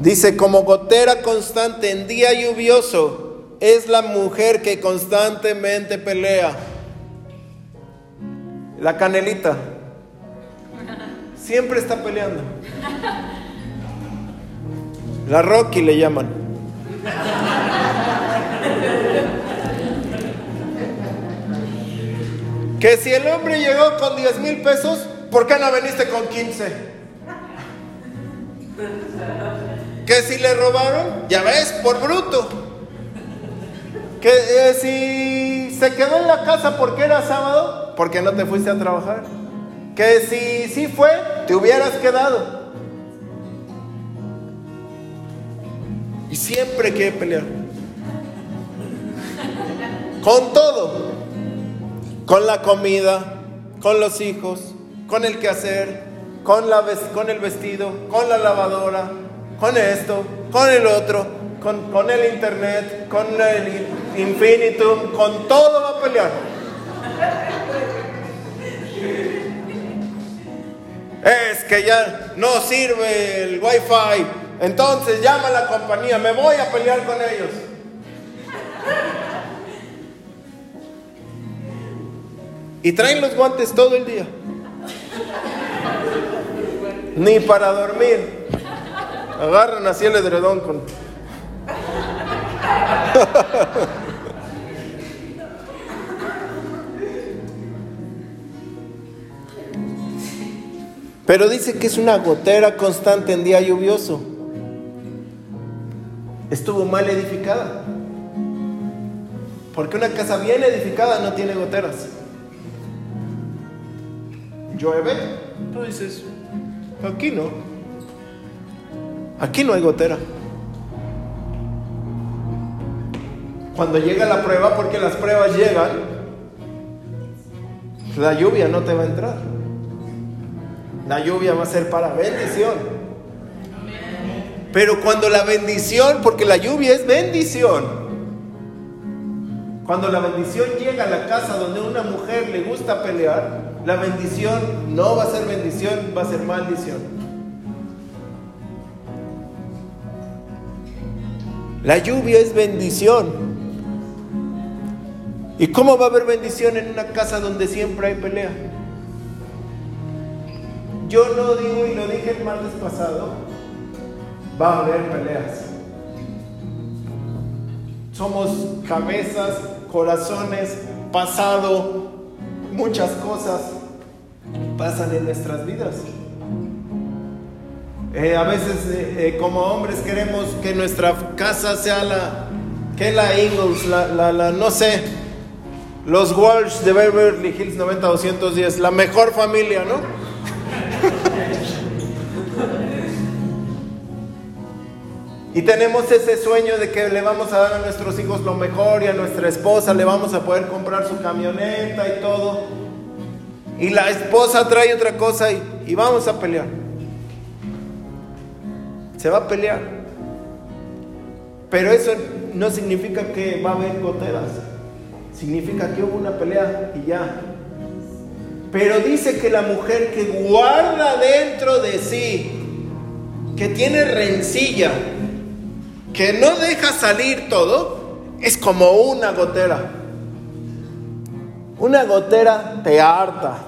Dice, como gotera constante en día lluvioso es la mujer que constantemente pelea. La canelita. Siempre está peleando. La Rocky le llaman. Que si el hombre llegó con 10 mil pesos, ¿por qué no viniste con 15? Que si le robaron, ya ves, por bruto. Que eh, si se quedó en la casa porque era sábado, porque no te fuiste a trabajar. Que si sí fue, te hubieras quedado. Y siempre quiere pelear. Con todo. Con la comida, con los hijos, con el quehacer, con, la, con el vestido, con la lavadora, con esto, con el otro, con, el internet, con el infinitum, con todo va a pelear. Es que ya no sirve el wifi, entonces llama a la compañía, me voy a pelear con ellos. Y traen los guantes todo el día ni para dormir. Agarran así el edredón con... Pero dice que es una gotera constante en día lluvioso. Estuvo mal edificada. Porque una casa bien edificada no tiene goteras. llueve, tú dices, aquí no. Aquí no hay gotera. Cuando llega la prueba, porque las pruebas llegan, la lluvia no te va a entrar. La lluvia va a ser para bendición. Pero cuando la bendición, porque la lluvia es bendición, cuando la bendición llega a la casa donde una mujer le gusta pelear, la bendición no va a ser bendición, va a ser maldición. La lluvia es bendición. ¿Y cómo va a haber bendición en una casa donde siempre hay pelea? Yo no digo, y lo dije el martes pasado, va a haber peleas. Somos cabezas, corazones, pasado, muchas cosas pasan en nuestras vidas. Eh, a veces eh, eh, como hombres queremos que nuestra casa sea la, que la Eagles, la, la, no sé, los Walsh de Beverly Hills 90-210, la mejor familia, ¿no? Y tenemos ese sueño de que le vamos a dar a nuestros hijos lo mejor y a nuestra esposa le vamos a poder comprar su camioneta y todo. Y la esposa trae otra cosa y vamos a pelear. Se va a pelear. Pero eso no significa que va a haber goteras. Significa que hubo una pelea y ya. Pero dice que la mujer que guarda dentro de sí, que tiene rencilla, que no deja salir todo, es como una gotera. Una gotera te harta.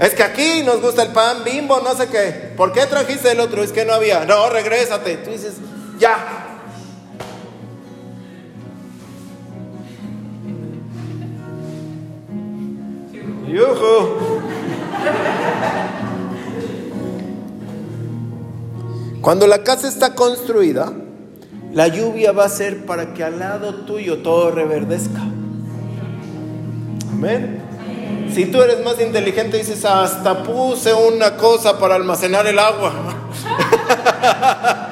Es que aquí nos gusta el pan bimbo, no sé qué. ¿Por qué trajiste el otro? Es que no había. No, regrésate. Tú dices, ya, Cuando la casa está construida, la lluvia va a ser para que al lado tuyo todo reverdezca. Amén. Si tú eres más inteligente, dices, hasta puse una cosa para almacenar el agua.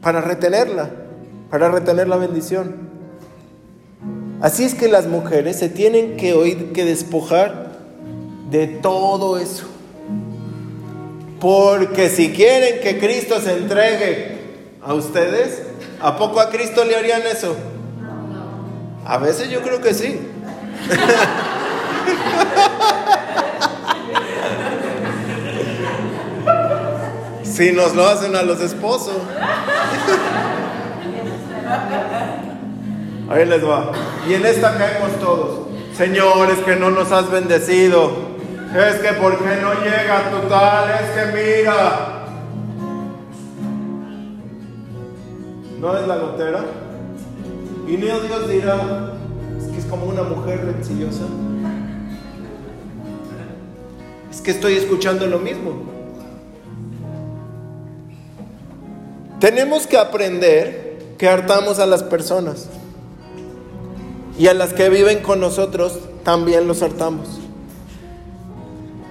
para retenerla, para retener la bendición. Así es que las mujeres se tienen que oír que despojar de todo eso. Porque si quieren que Cristo se entregue a ustedes, ¿a poco a Cristo le harían eso? A veces yo creo que sí. si nos lo hacen a los esposos. Ahí les va. Y en esta caemos todos. Señores, que no nos has bendecido. Es que porque no llega tu tal, es que mira. ¿No es la gotera? Y ni Dios dirá, es que es como una mujer rencillosa. Es que estoy escuchando lo mismo. Tenemos que aprender que hartamos a las personas y a las que viven con nosotros también los hartamos.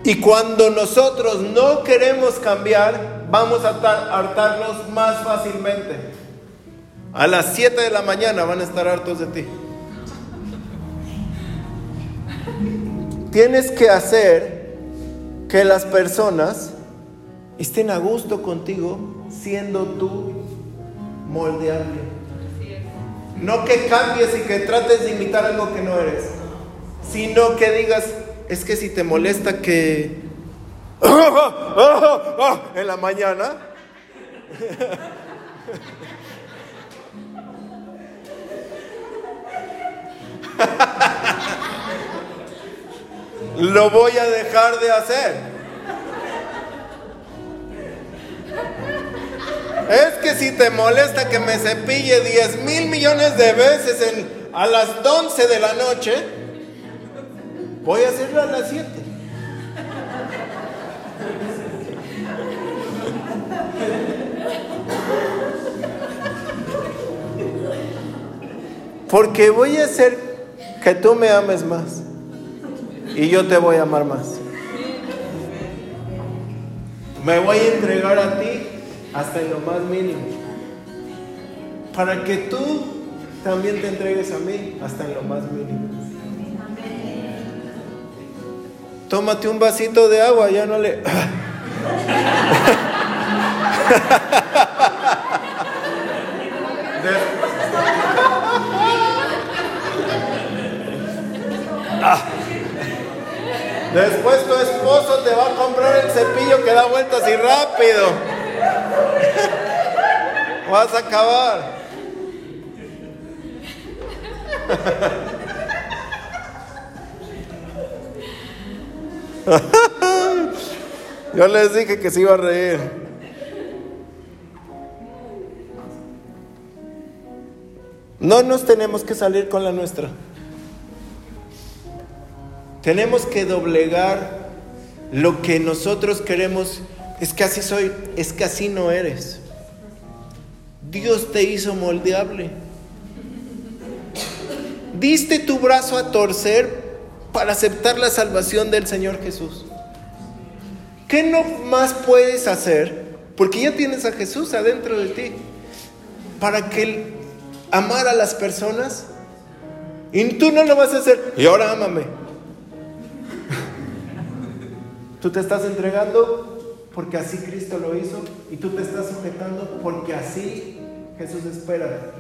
Y cuando nosotros no queremos cambiar, vamos a hartarlos más fácilmente. A las 7 de la mañana van a estar hartos de ti. Tienes que hacer que las personas estén a gusto contigo siendo tú moldeable. No que cambies y que trates de imitar algo que no eres, sino que digas, es que si te molesta que en la mañana, lo voy a dejar de hacer. Es que si te molesta que me cepille 10 mil millones de veces en, a las 11 de la noche, voy a hacerlo a las 7. Porque voy a hacer que tú me ames más y yo te voy a amar más. Me voy a entregar a ti hasta en lo más mínimo. Para que tú también te entregues a mí hasta en lo más mínimo. Tómate un vasito de agua, ya no le... Después tu esposo te va a comprar el cepillo que da vueltas y rápido. Vas a acabar. Yo les dije que se iba a reír. No nos tenemos que salir con la nuestra. Tenemos que doblegar lo que nosotros queremos. Es que así soy, es que así no eres. Dios te hizo moldeable. Diste tu brazo a torcer para aceptar la salvación del Señor Jesús. ¿Qué no más puedes hacer? Porque ya tienes a Jesús adentro de ti. Para que Él amar a las personas. Y tú no lo vas a hacer. Y ahora ámame. Tú te estás entregando porque así Cristo lo hizo y tú te estás sujetando porque así Jesús espera.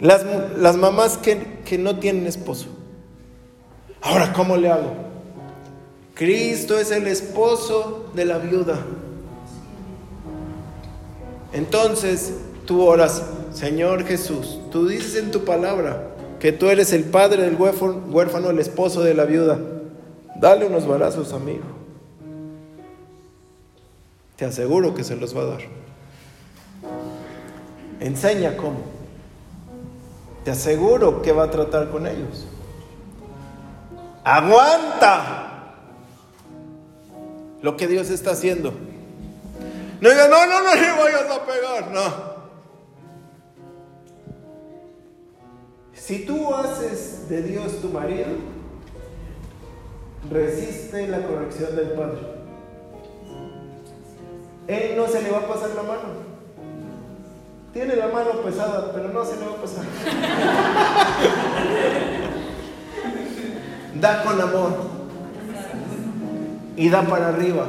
Las, las mamás que, que no tienen esposo. Ahora, ¿cómo le hago? Cristo es el esposo de la viuda. Entonces tú oras, Señor Jesús, tú dices en tu palabra que tú eres el padre del huérfano, el esposo de la viuda. Dale unos balazos, amigo. Te aseguro que se los va a dar. Enseña cómo. Te aseguro que va a tratar con ellos. Aguanta lo que Dios está haciendo. No diga, no, no, no le vayas a pegar, no. Si tú haces de Dios tu marido, resiste la corrección del Padre. Él no se le va a pasar la mano. Tiene la mano pesada, pero no se le va a pasar. da con amor y da para arriba.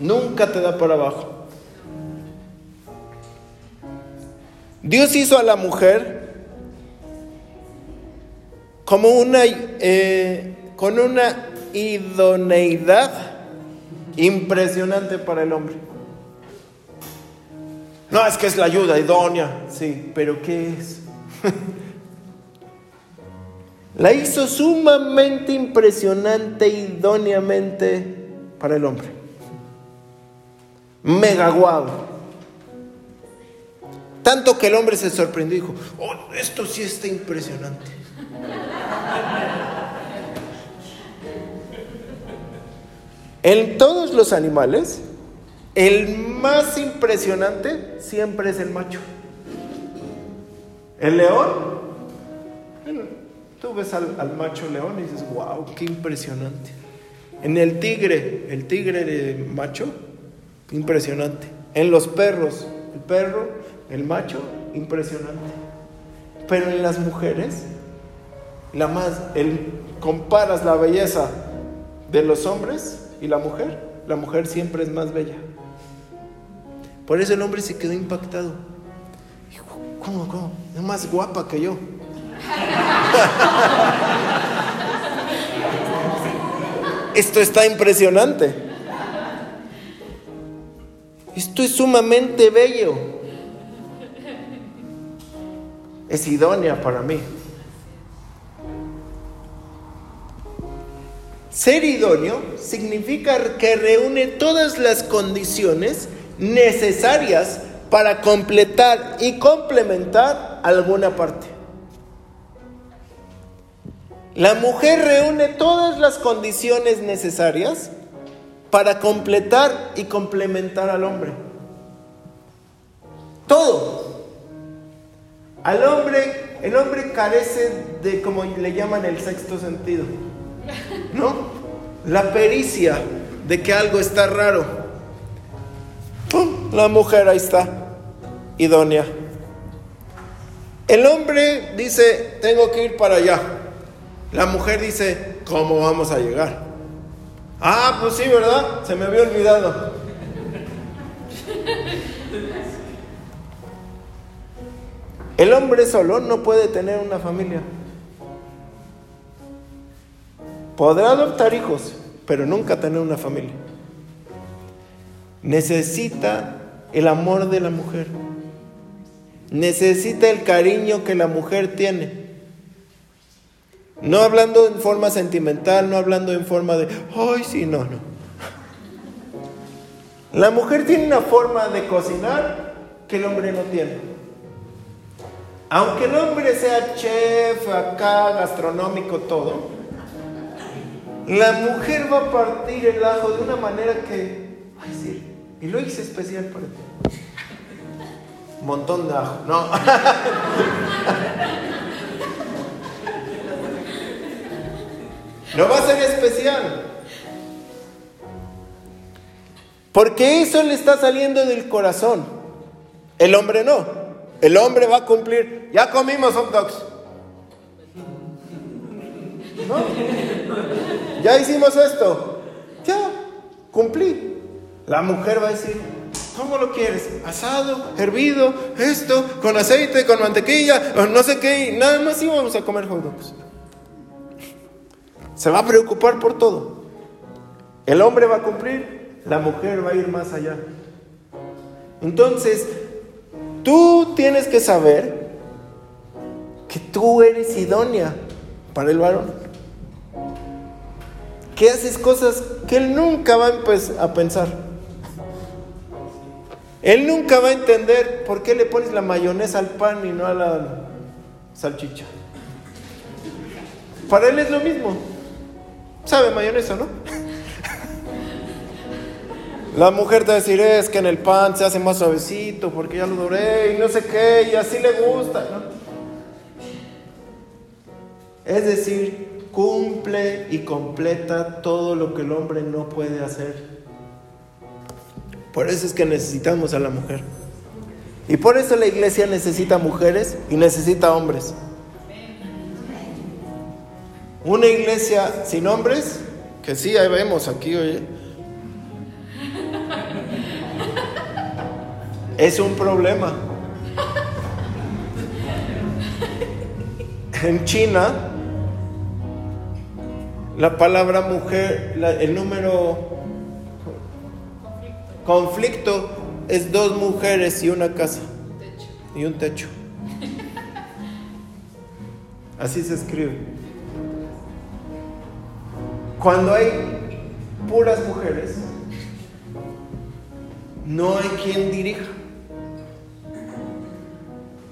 Nunca te da para abajo. Dios hizo a la mujer como una, eh, con una idoneidad impresionante para el hombre. No, es que es la ayuda idónea, sí, pero ¿qué es? la hizo sumamente impresionante, idóneamente para el hombre. Mega guau. Tanto que el hombre se sorprendió y dijo, oh, esto sí está impresionante. En todos los animales, el más impresionante siempre es el macho. El león, tú ves al, macho león y dices, wow, qué impresionante. En el tigre, el tigre macho, impresionante. En los perros, el perro, el macho, impresionante. Pero en las mujeres, la más, el, comparas la belleza de los hombres y la mujer, la mujer siempre es más bella. Por eso el hombre se quedó impactado. ¿Cómo, cómo? Es más guapa que yo. Esto está impresionante. Esto es sumamente bello. Es idónea para mí. Ser idóneo significa que reúne todas las condiciones necesarias para completar y complementar alguna parte. La mujer reúne todas las condiciones necesarias para completar y complementar al hombre. Todo. Al hombre, el hombre carece de, como le llaman, el sexto sentido. ¿No? La pericia de que algo está raro. La mujer ahí está, idónea. El hombre dice, tengo que ir para allá. La mujer dice, ¿cómo vamos a llegar? Ah, pues sí, ¿verdad? Se me había olvidado. El hombre solo no puede tener una familia. Podrá adoptar hijos, pero nunca tener una familia. Necesita el amor de la mujer. Necesita el cariño que la mujer tiene. No hablando en forma sentimental, no hablando en forma de, ay, sí, no, no. La mujer tiene una forma de cocinar que el hombre no tiene. Aunque el hombre sea chef, acá, gastronómico, todo, la mujer va a partir el ajo de una manera que, ay, sí, y lo hice especial para ti. Montón de ajo, no. No va a ser especial. Porque eso le está saliendo del corazón. El hombre no. El hombre va a cumplir. Ya comimos hot dogs. ¿No? Ya hicimos esto. Ya, cumplí. La mujer va a decir, ¿cómo lo quieres? ¿Asado? ¿Hervido? ¿Esto? ¿Con aceite? ¿Con mantequilla? O no sé qué. Nada más íbamos a comer hot. Se va a preocupar por todo. El hombre va a cumplir, la mujer va a ir más allá. Entonces, tú tienes que saber que tú eres idónea para el varón. Que haces cosas que él nunca va a pensar. Él nunca va a entender por qué le pones la mayonesa al pan y no a la salchicha. Para él es lo mismo. Sabe mayonesa, ¿no? La mujer te va a decir, es que en el pan se hace más suavecito porque ya lo doré y no sé qué, y así le gusta, ¿no? Es decir, cumple y completa todo lo que el hombre no puede hacer. Por eso es que necesitamos a la mujer. Y por eso la iglesia necesita mujeres y necesita hombres. Una iglesia sin hombres, que sí, ahí vemos aquí, oye. Es un problema. En China, la palabra mujer, el número conflicto es dos mujeres y una casa y un techo. Así se escribe. Cuando hay puras mujeres, no hay quien dirija.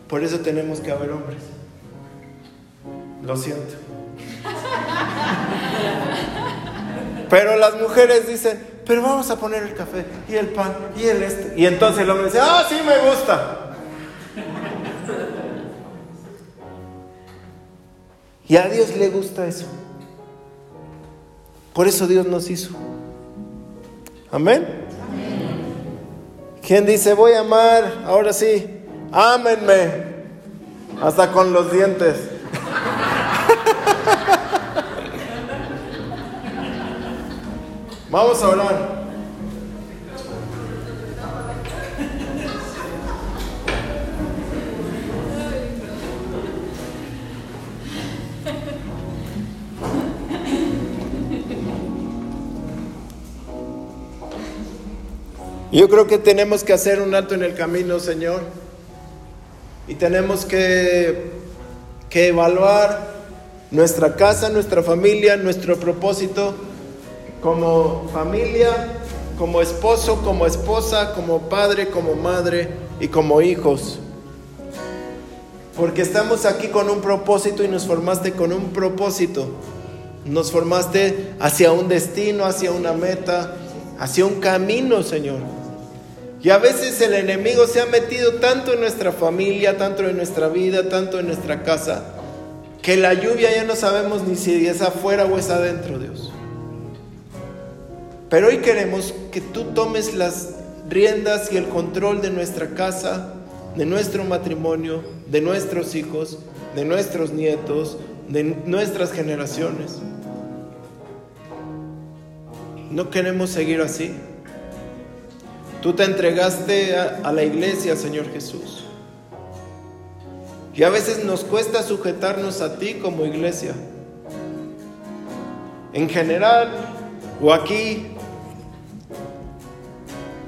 Por eso tenemos que haber hombres. Lo siento. Pero las mujeres dicen, pero vamos a poner el café y el pan y el este. Y entonces el hombre dice, ah, sí me gusta. Y a Dios le gusta eso. Por eso Dios nos hizo. Amén. ¿Quién dice, voy a amar? Ahora sí, ámenme. Hasta con los dientes. Vamos a orar. Yo creo que tenemos que hacer un alto en el camino, Señor. Y tenemos que, que evaluar nuestra casa, nuestra familia, nuestro propósito como familia, como esposo, como esposa, como padre, como madre y como hijos. Porque estamos aquí con un propósito y nos formaste con un propósito. Nos formaste hacia un destino, hacia una meta, hacia un camino, Señor. Y a veces el enemigo se ha metido tanto en nuestra familia, tanto en nuestra vida, tanto en nuestra casa, que la lluvia ya no sabemos ni si es afuera o es adentro, Dios. Pero hoy queremos que tú tomes las riendas y el control de nuestra casa, de nuestro matrimonio, de nuestros hijos, de nuestros nietos, de nuestras generaciones. No queremos seguir así. Tú te entregaste a, la iglesia, Señor Jesús. Y a veces nos cuesta sujetarnos a ti como iglesia. En general o aquí.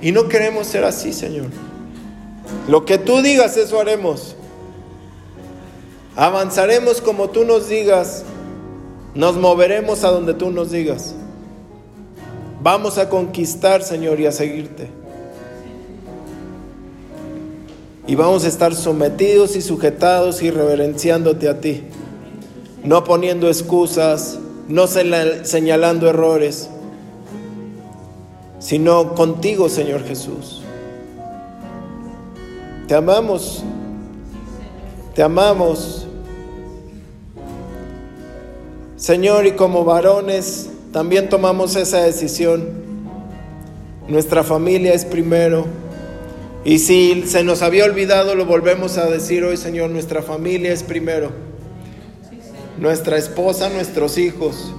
Y no queremos ser así, Señor. Lo que tú digas, eso haremos. Avanzaremos como tú nos digas. Nos moveremos a donde tú nos digas. Vamos a conquistar, Señor, y a seguirte y vamos a estar sometidos y sujetados y reverenciándote a ti, no poniendo excusas, no señalando errores, sino contigo, Señor Jesús. Te amamos, te amamos. Señor, y como varones también tomamos esa decisión. Nuestra familia es primero. Y si se nos había olvidado, lo volvemos a decir hoy, Señor, nuestra familia es primero. Nuestra esposa, nuestros hijos,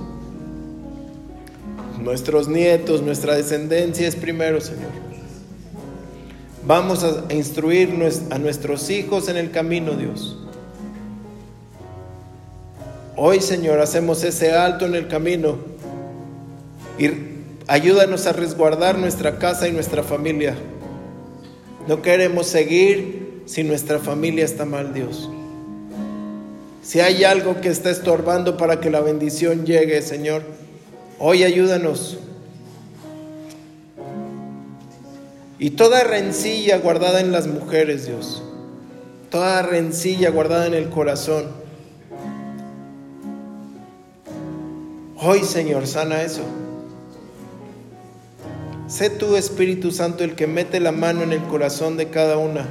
nuestros nietos, nuestra descendencia es primero, Señor. Vamos a instruir a nuestros hijos en el camino, Dios. Hoy, Señor, hacemos ese alto en el camino y ayúdanos a resguardar nuestra casa y nuestra familia. No queremos seguir si nuestra familia está mal, Dios. Si hay algo que está estorbando para que la bendición llegue, Señor, hoy ayúdanos. Y toda rencilla guardada en las mujeres, Dios. Toda rencilla guardada en el corazón. Hoy, Señor, sana eso. Sé tú, Espíritu Santo, el que mete la mano en el corazón de cada una.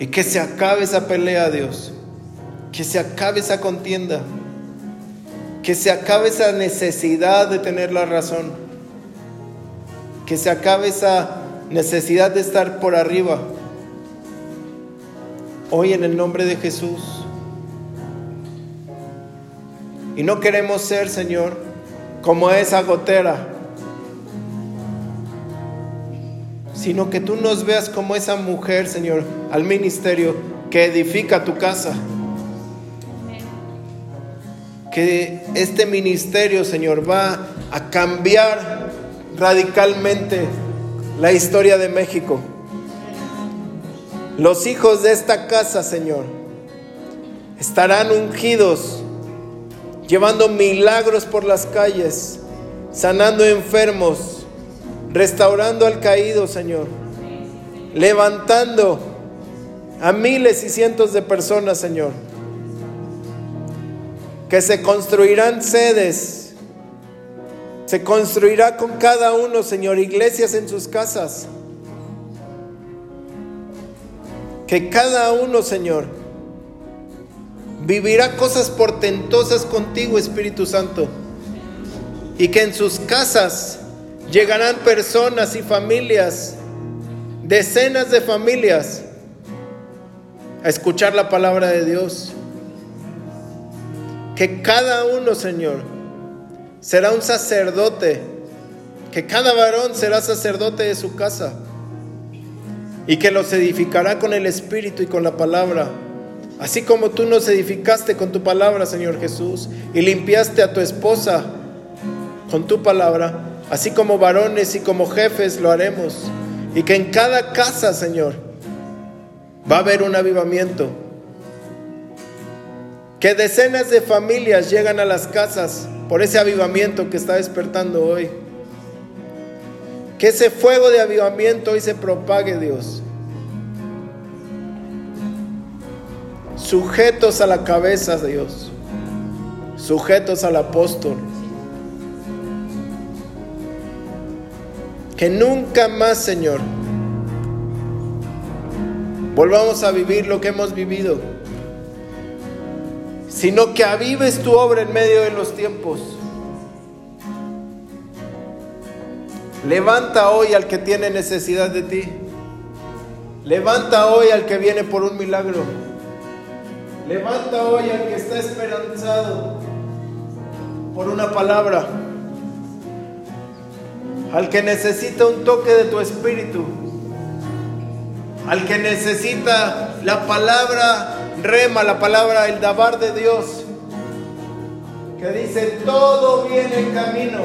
Y que se acabe esa pelea, Dios. Que se acabe esa contienda. Que se acabe esa necesidad de tener la razón. Que se acabe esa necesidad de estar por arriba. Hoy en el nombre de Jesús. Y no queremos ser, Señor, como esa gotera sino que tú nos veas como esa mujer, Señor, al ministerio que edifica tu casa. Que este ministerio, Señor, va a cambiar radicalmente la historia de México. Los hijos de esta casa, Señor, estarán ungidos, llevando milagros por las calles, sanando enfermos, restaurando al caído, Señor, levantando a miles y cientos de personas, Señor, que se construirán sedes, se construirá con cada uno, Señor, iglesias en sus casas, que cada uno, Señor, vivirá cosas portentosas contigo, Espíritu Santo, y que en sus casas Llegarán personas y familias, decenas de familias, a escuchar la palabra de Dios. Que cada uno, Señor, será un sacerdote, que cada varón será sacerdote de su casa y que los edificará con el Espíritu y con la palabra. Así como tú nos edificaste con tu palabra, Señor Jesús, y limpiaste a tu esposa con tu palabra, así como varones y como jefes lo haremos. Y que en cada casa, Señor, va a haber un avivamiento. Que decenas de familias llegan a las casas por ese avivamiento que está despertando hoy. Que ese fuego de avivamiento hoy se propague, Dios. Sujetos a la cabeza de Dios. Sujetos al apóstol. Que nunca más, Señor, volvamos a vivir lo que hemos vivido, sino que avives tu obra en medio de los tiempos. Levanta hoy al que tiene necesidad de ti. Levanta hoy al que viene por un milagro. Levanta hoy al que está esperanzado por una palabra. Al que necesita un toque de tu espíritu. Al que necesita la palabra rema, la palabra el dabar de Dios. Que dice, todo viene en camino.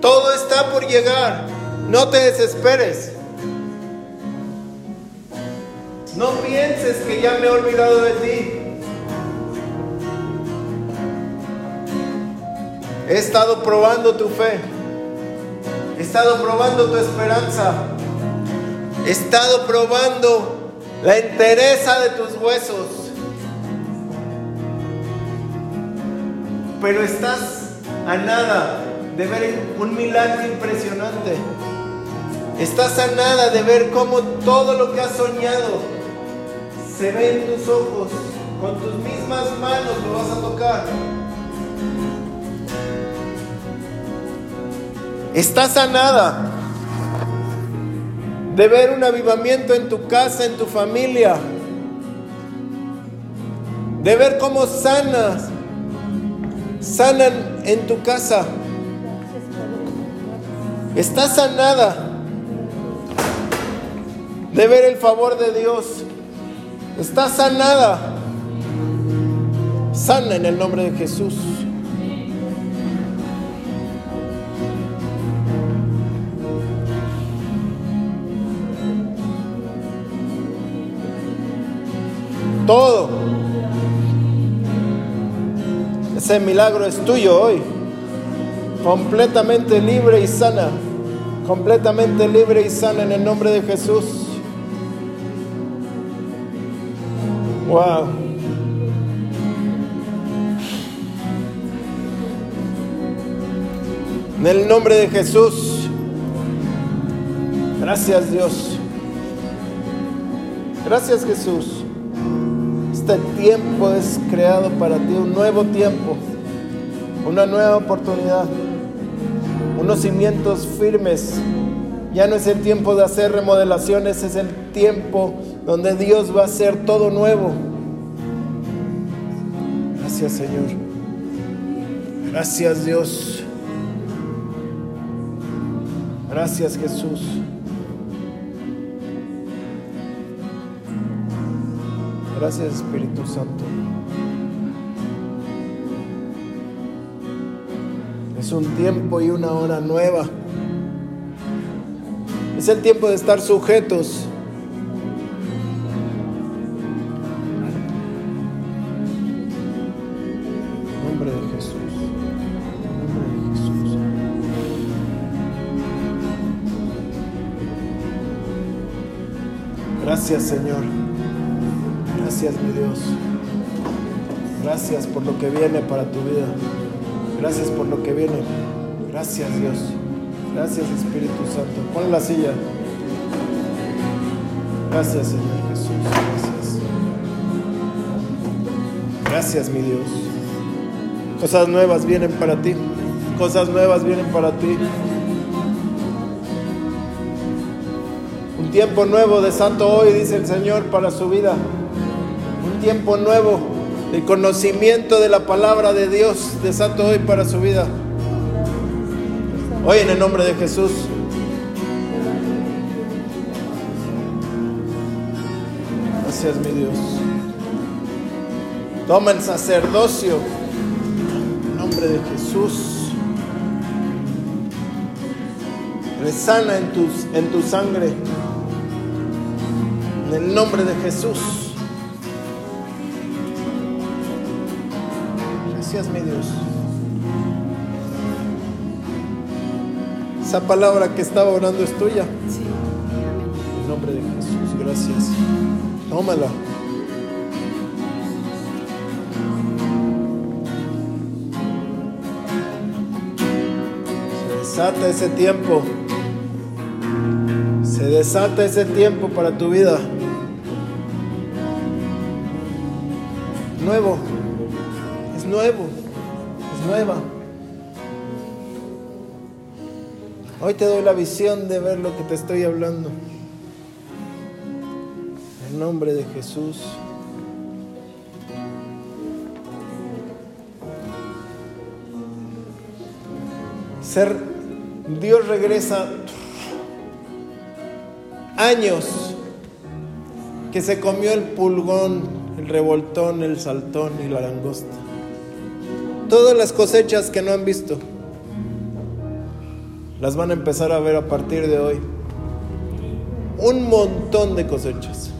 Todo está por llegar. No te desesperes. No pienses que ya me he olvidado de ti. He estado probando tu fe. He estado probando tu esperanza. He estado probando la entereza de tus huesos. Pero estás a nada de ver un milagro impresionante. Estás a nada de ver cómo todo lo que has soñado se ve en tus ojos. Con tus mismas manos lo vas a tocar. Estás a nada de ver un avivamiento en tu casa, en tu familia. De ver cómo sanas, sanan en tu casa. Estás sanada de ver el favor de Dios. Estás sanada. Sana en el nombre de Jesús. Todo. Ese milagro es tuyo hoy. Completamente libre y sana completamente libre y sana en el nombre de Jesús. Wow. En el nombre de Jesús. Gracias Dios. Gracias Jesús. Este tiempo es creado para ti, un nuevo tiempo, una nueva oportunidad unos cimientos firmes. Ya no es el tiempo de hacer remodelaciones, es el tiempo donde Dios va a hacer todo nuevo. Gracias Señor. Gracias Dios. Gracias Jesús. Gracias Espíritu Santo. Es un tiempo y una hora nueva. Es el tiempo de estar sujetos. nombre de Jesús. nombre de Jesús. Gracias Señor. Gracias mi Dios. Gracias por lo que viene para tu vida. Gracias por lo que viene. Gracias Dios. Gracias Espíritu Santo. Pon la silla. Gracias Señor Jesús. Gracias. Gracias mi Dios. Cosas nuevas vienen para ti. Cosas nuevas vienen para ti. Un tiempo nuevo de santo hoy, dice el Señor, para su vida. Tiempo nuevo el conocimiento de la palabra de Dios de Santo hoy para su vida. Hoy en el nombre de Jesús. Gracias mi Dios. Toma el sacerdocio. En nombre de Jesús. Resana en, tus, en tu sangre. En el nombre de Jesús. Esa palabra que estaba orando es tuya. Sí. En nombre de Jesús, gracias. Tómala. Se desata ese tiempo. Se desata ese tiempo para tu vida. Nuevo. Es nuevo. Es nueva. Hoy te doy la visión de ver lo que te estoy hablando. En nombre de Jesús. Ser Dios regresa años que se comió el pulgón, el revoltón, el saltón y la langosta. Todas las cosechas que no han visto las van a empezar a ver a partir de hoy. Un montón de cosechas.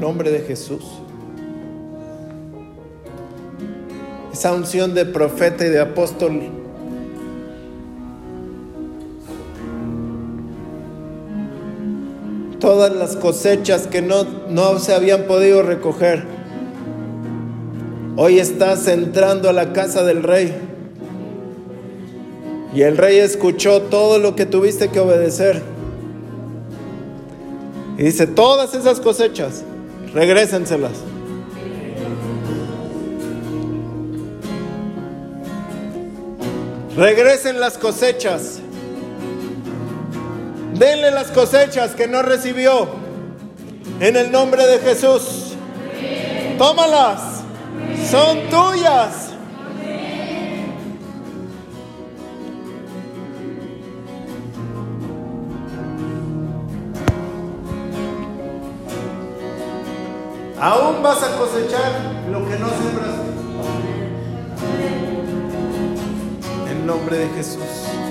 Nombre de Jesús. Esa unción de profeta y de apóstol todas las cosechas que no, no se habían podido recoger. Hoy estás entrando a la casa del rey. Y el rey escuchó todo lo que tuviste que obedecer. Y dice, todas esas cosechas, regrésenselas. Regresen las cosechas. Denle las cosechas que no recibió. En el nombre de Jesús. Tómalas. Son tuyas. Aún vas a cosechar lo que no sembraste. En nombre de Jesús.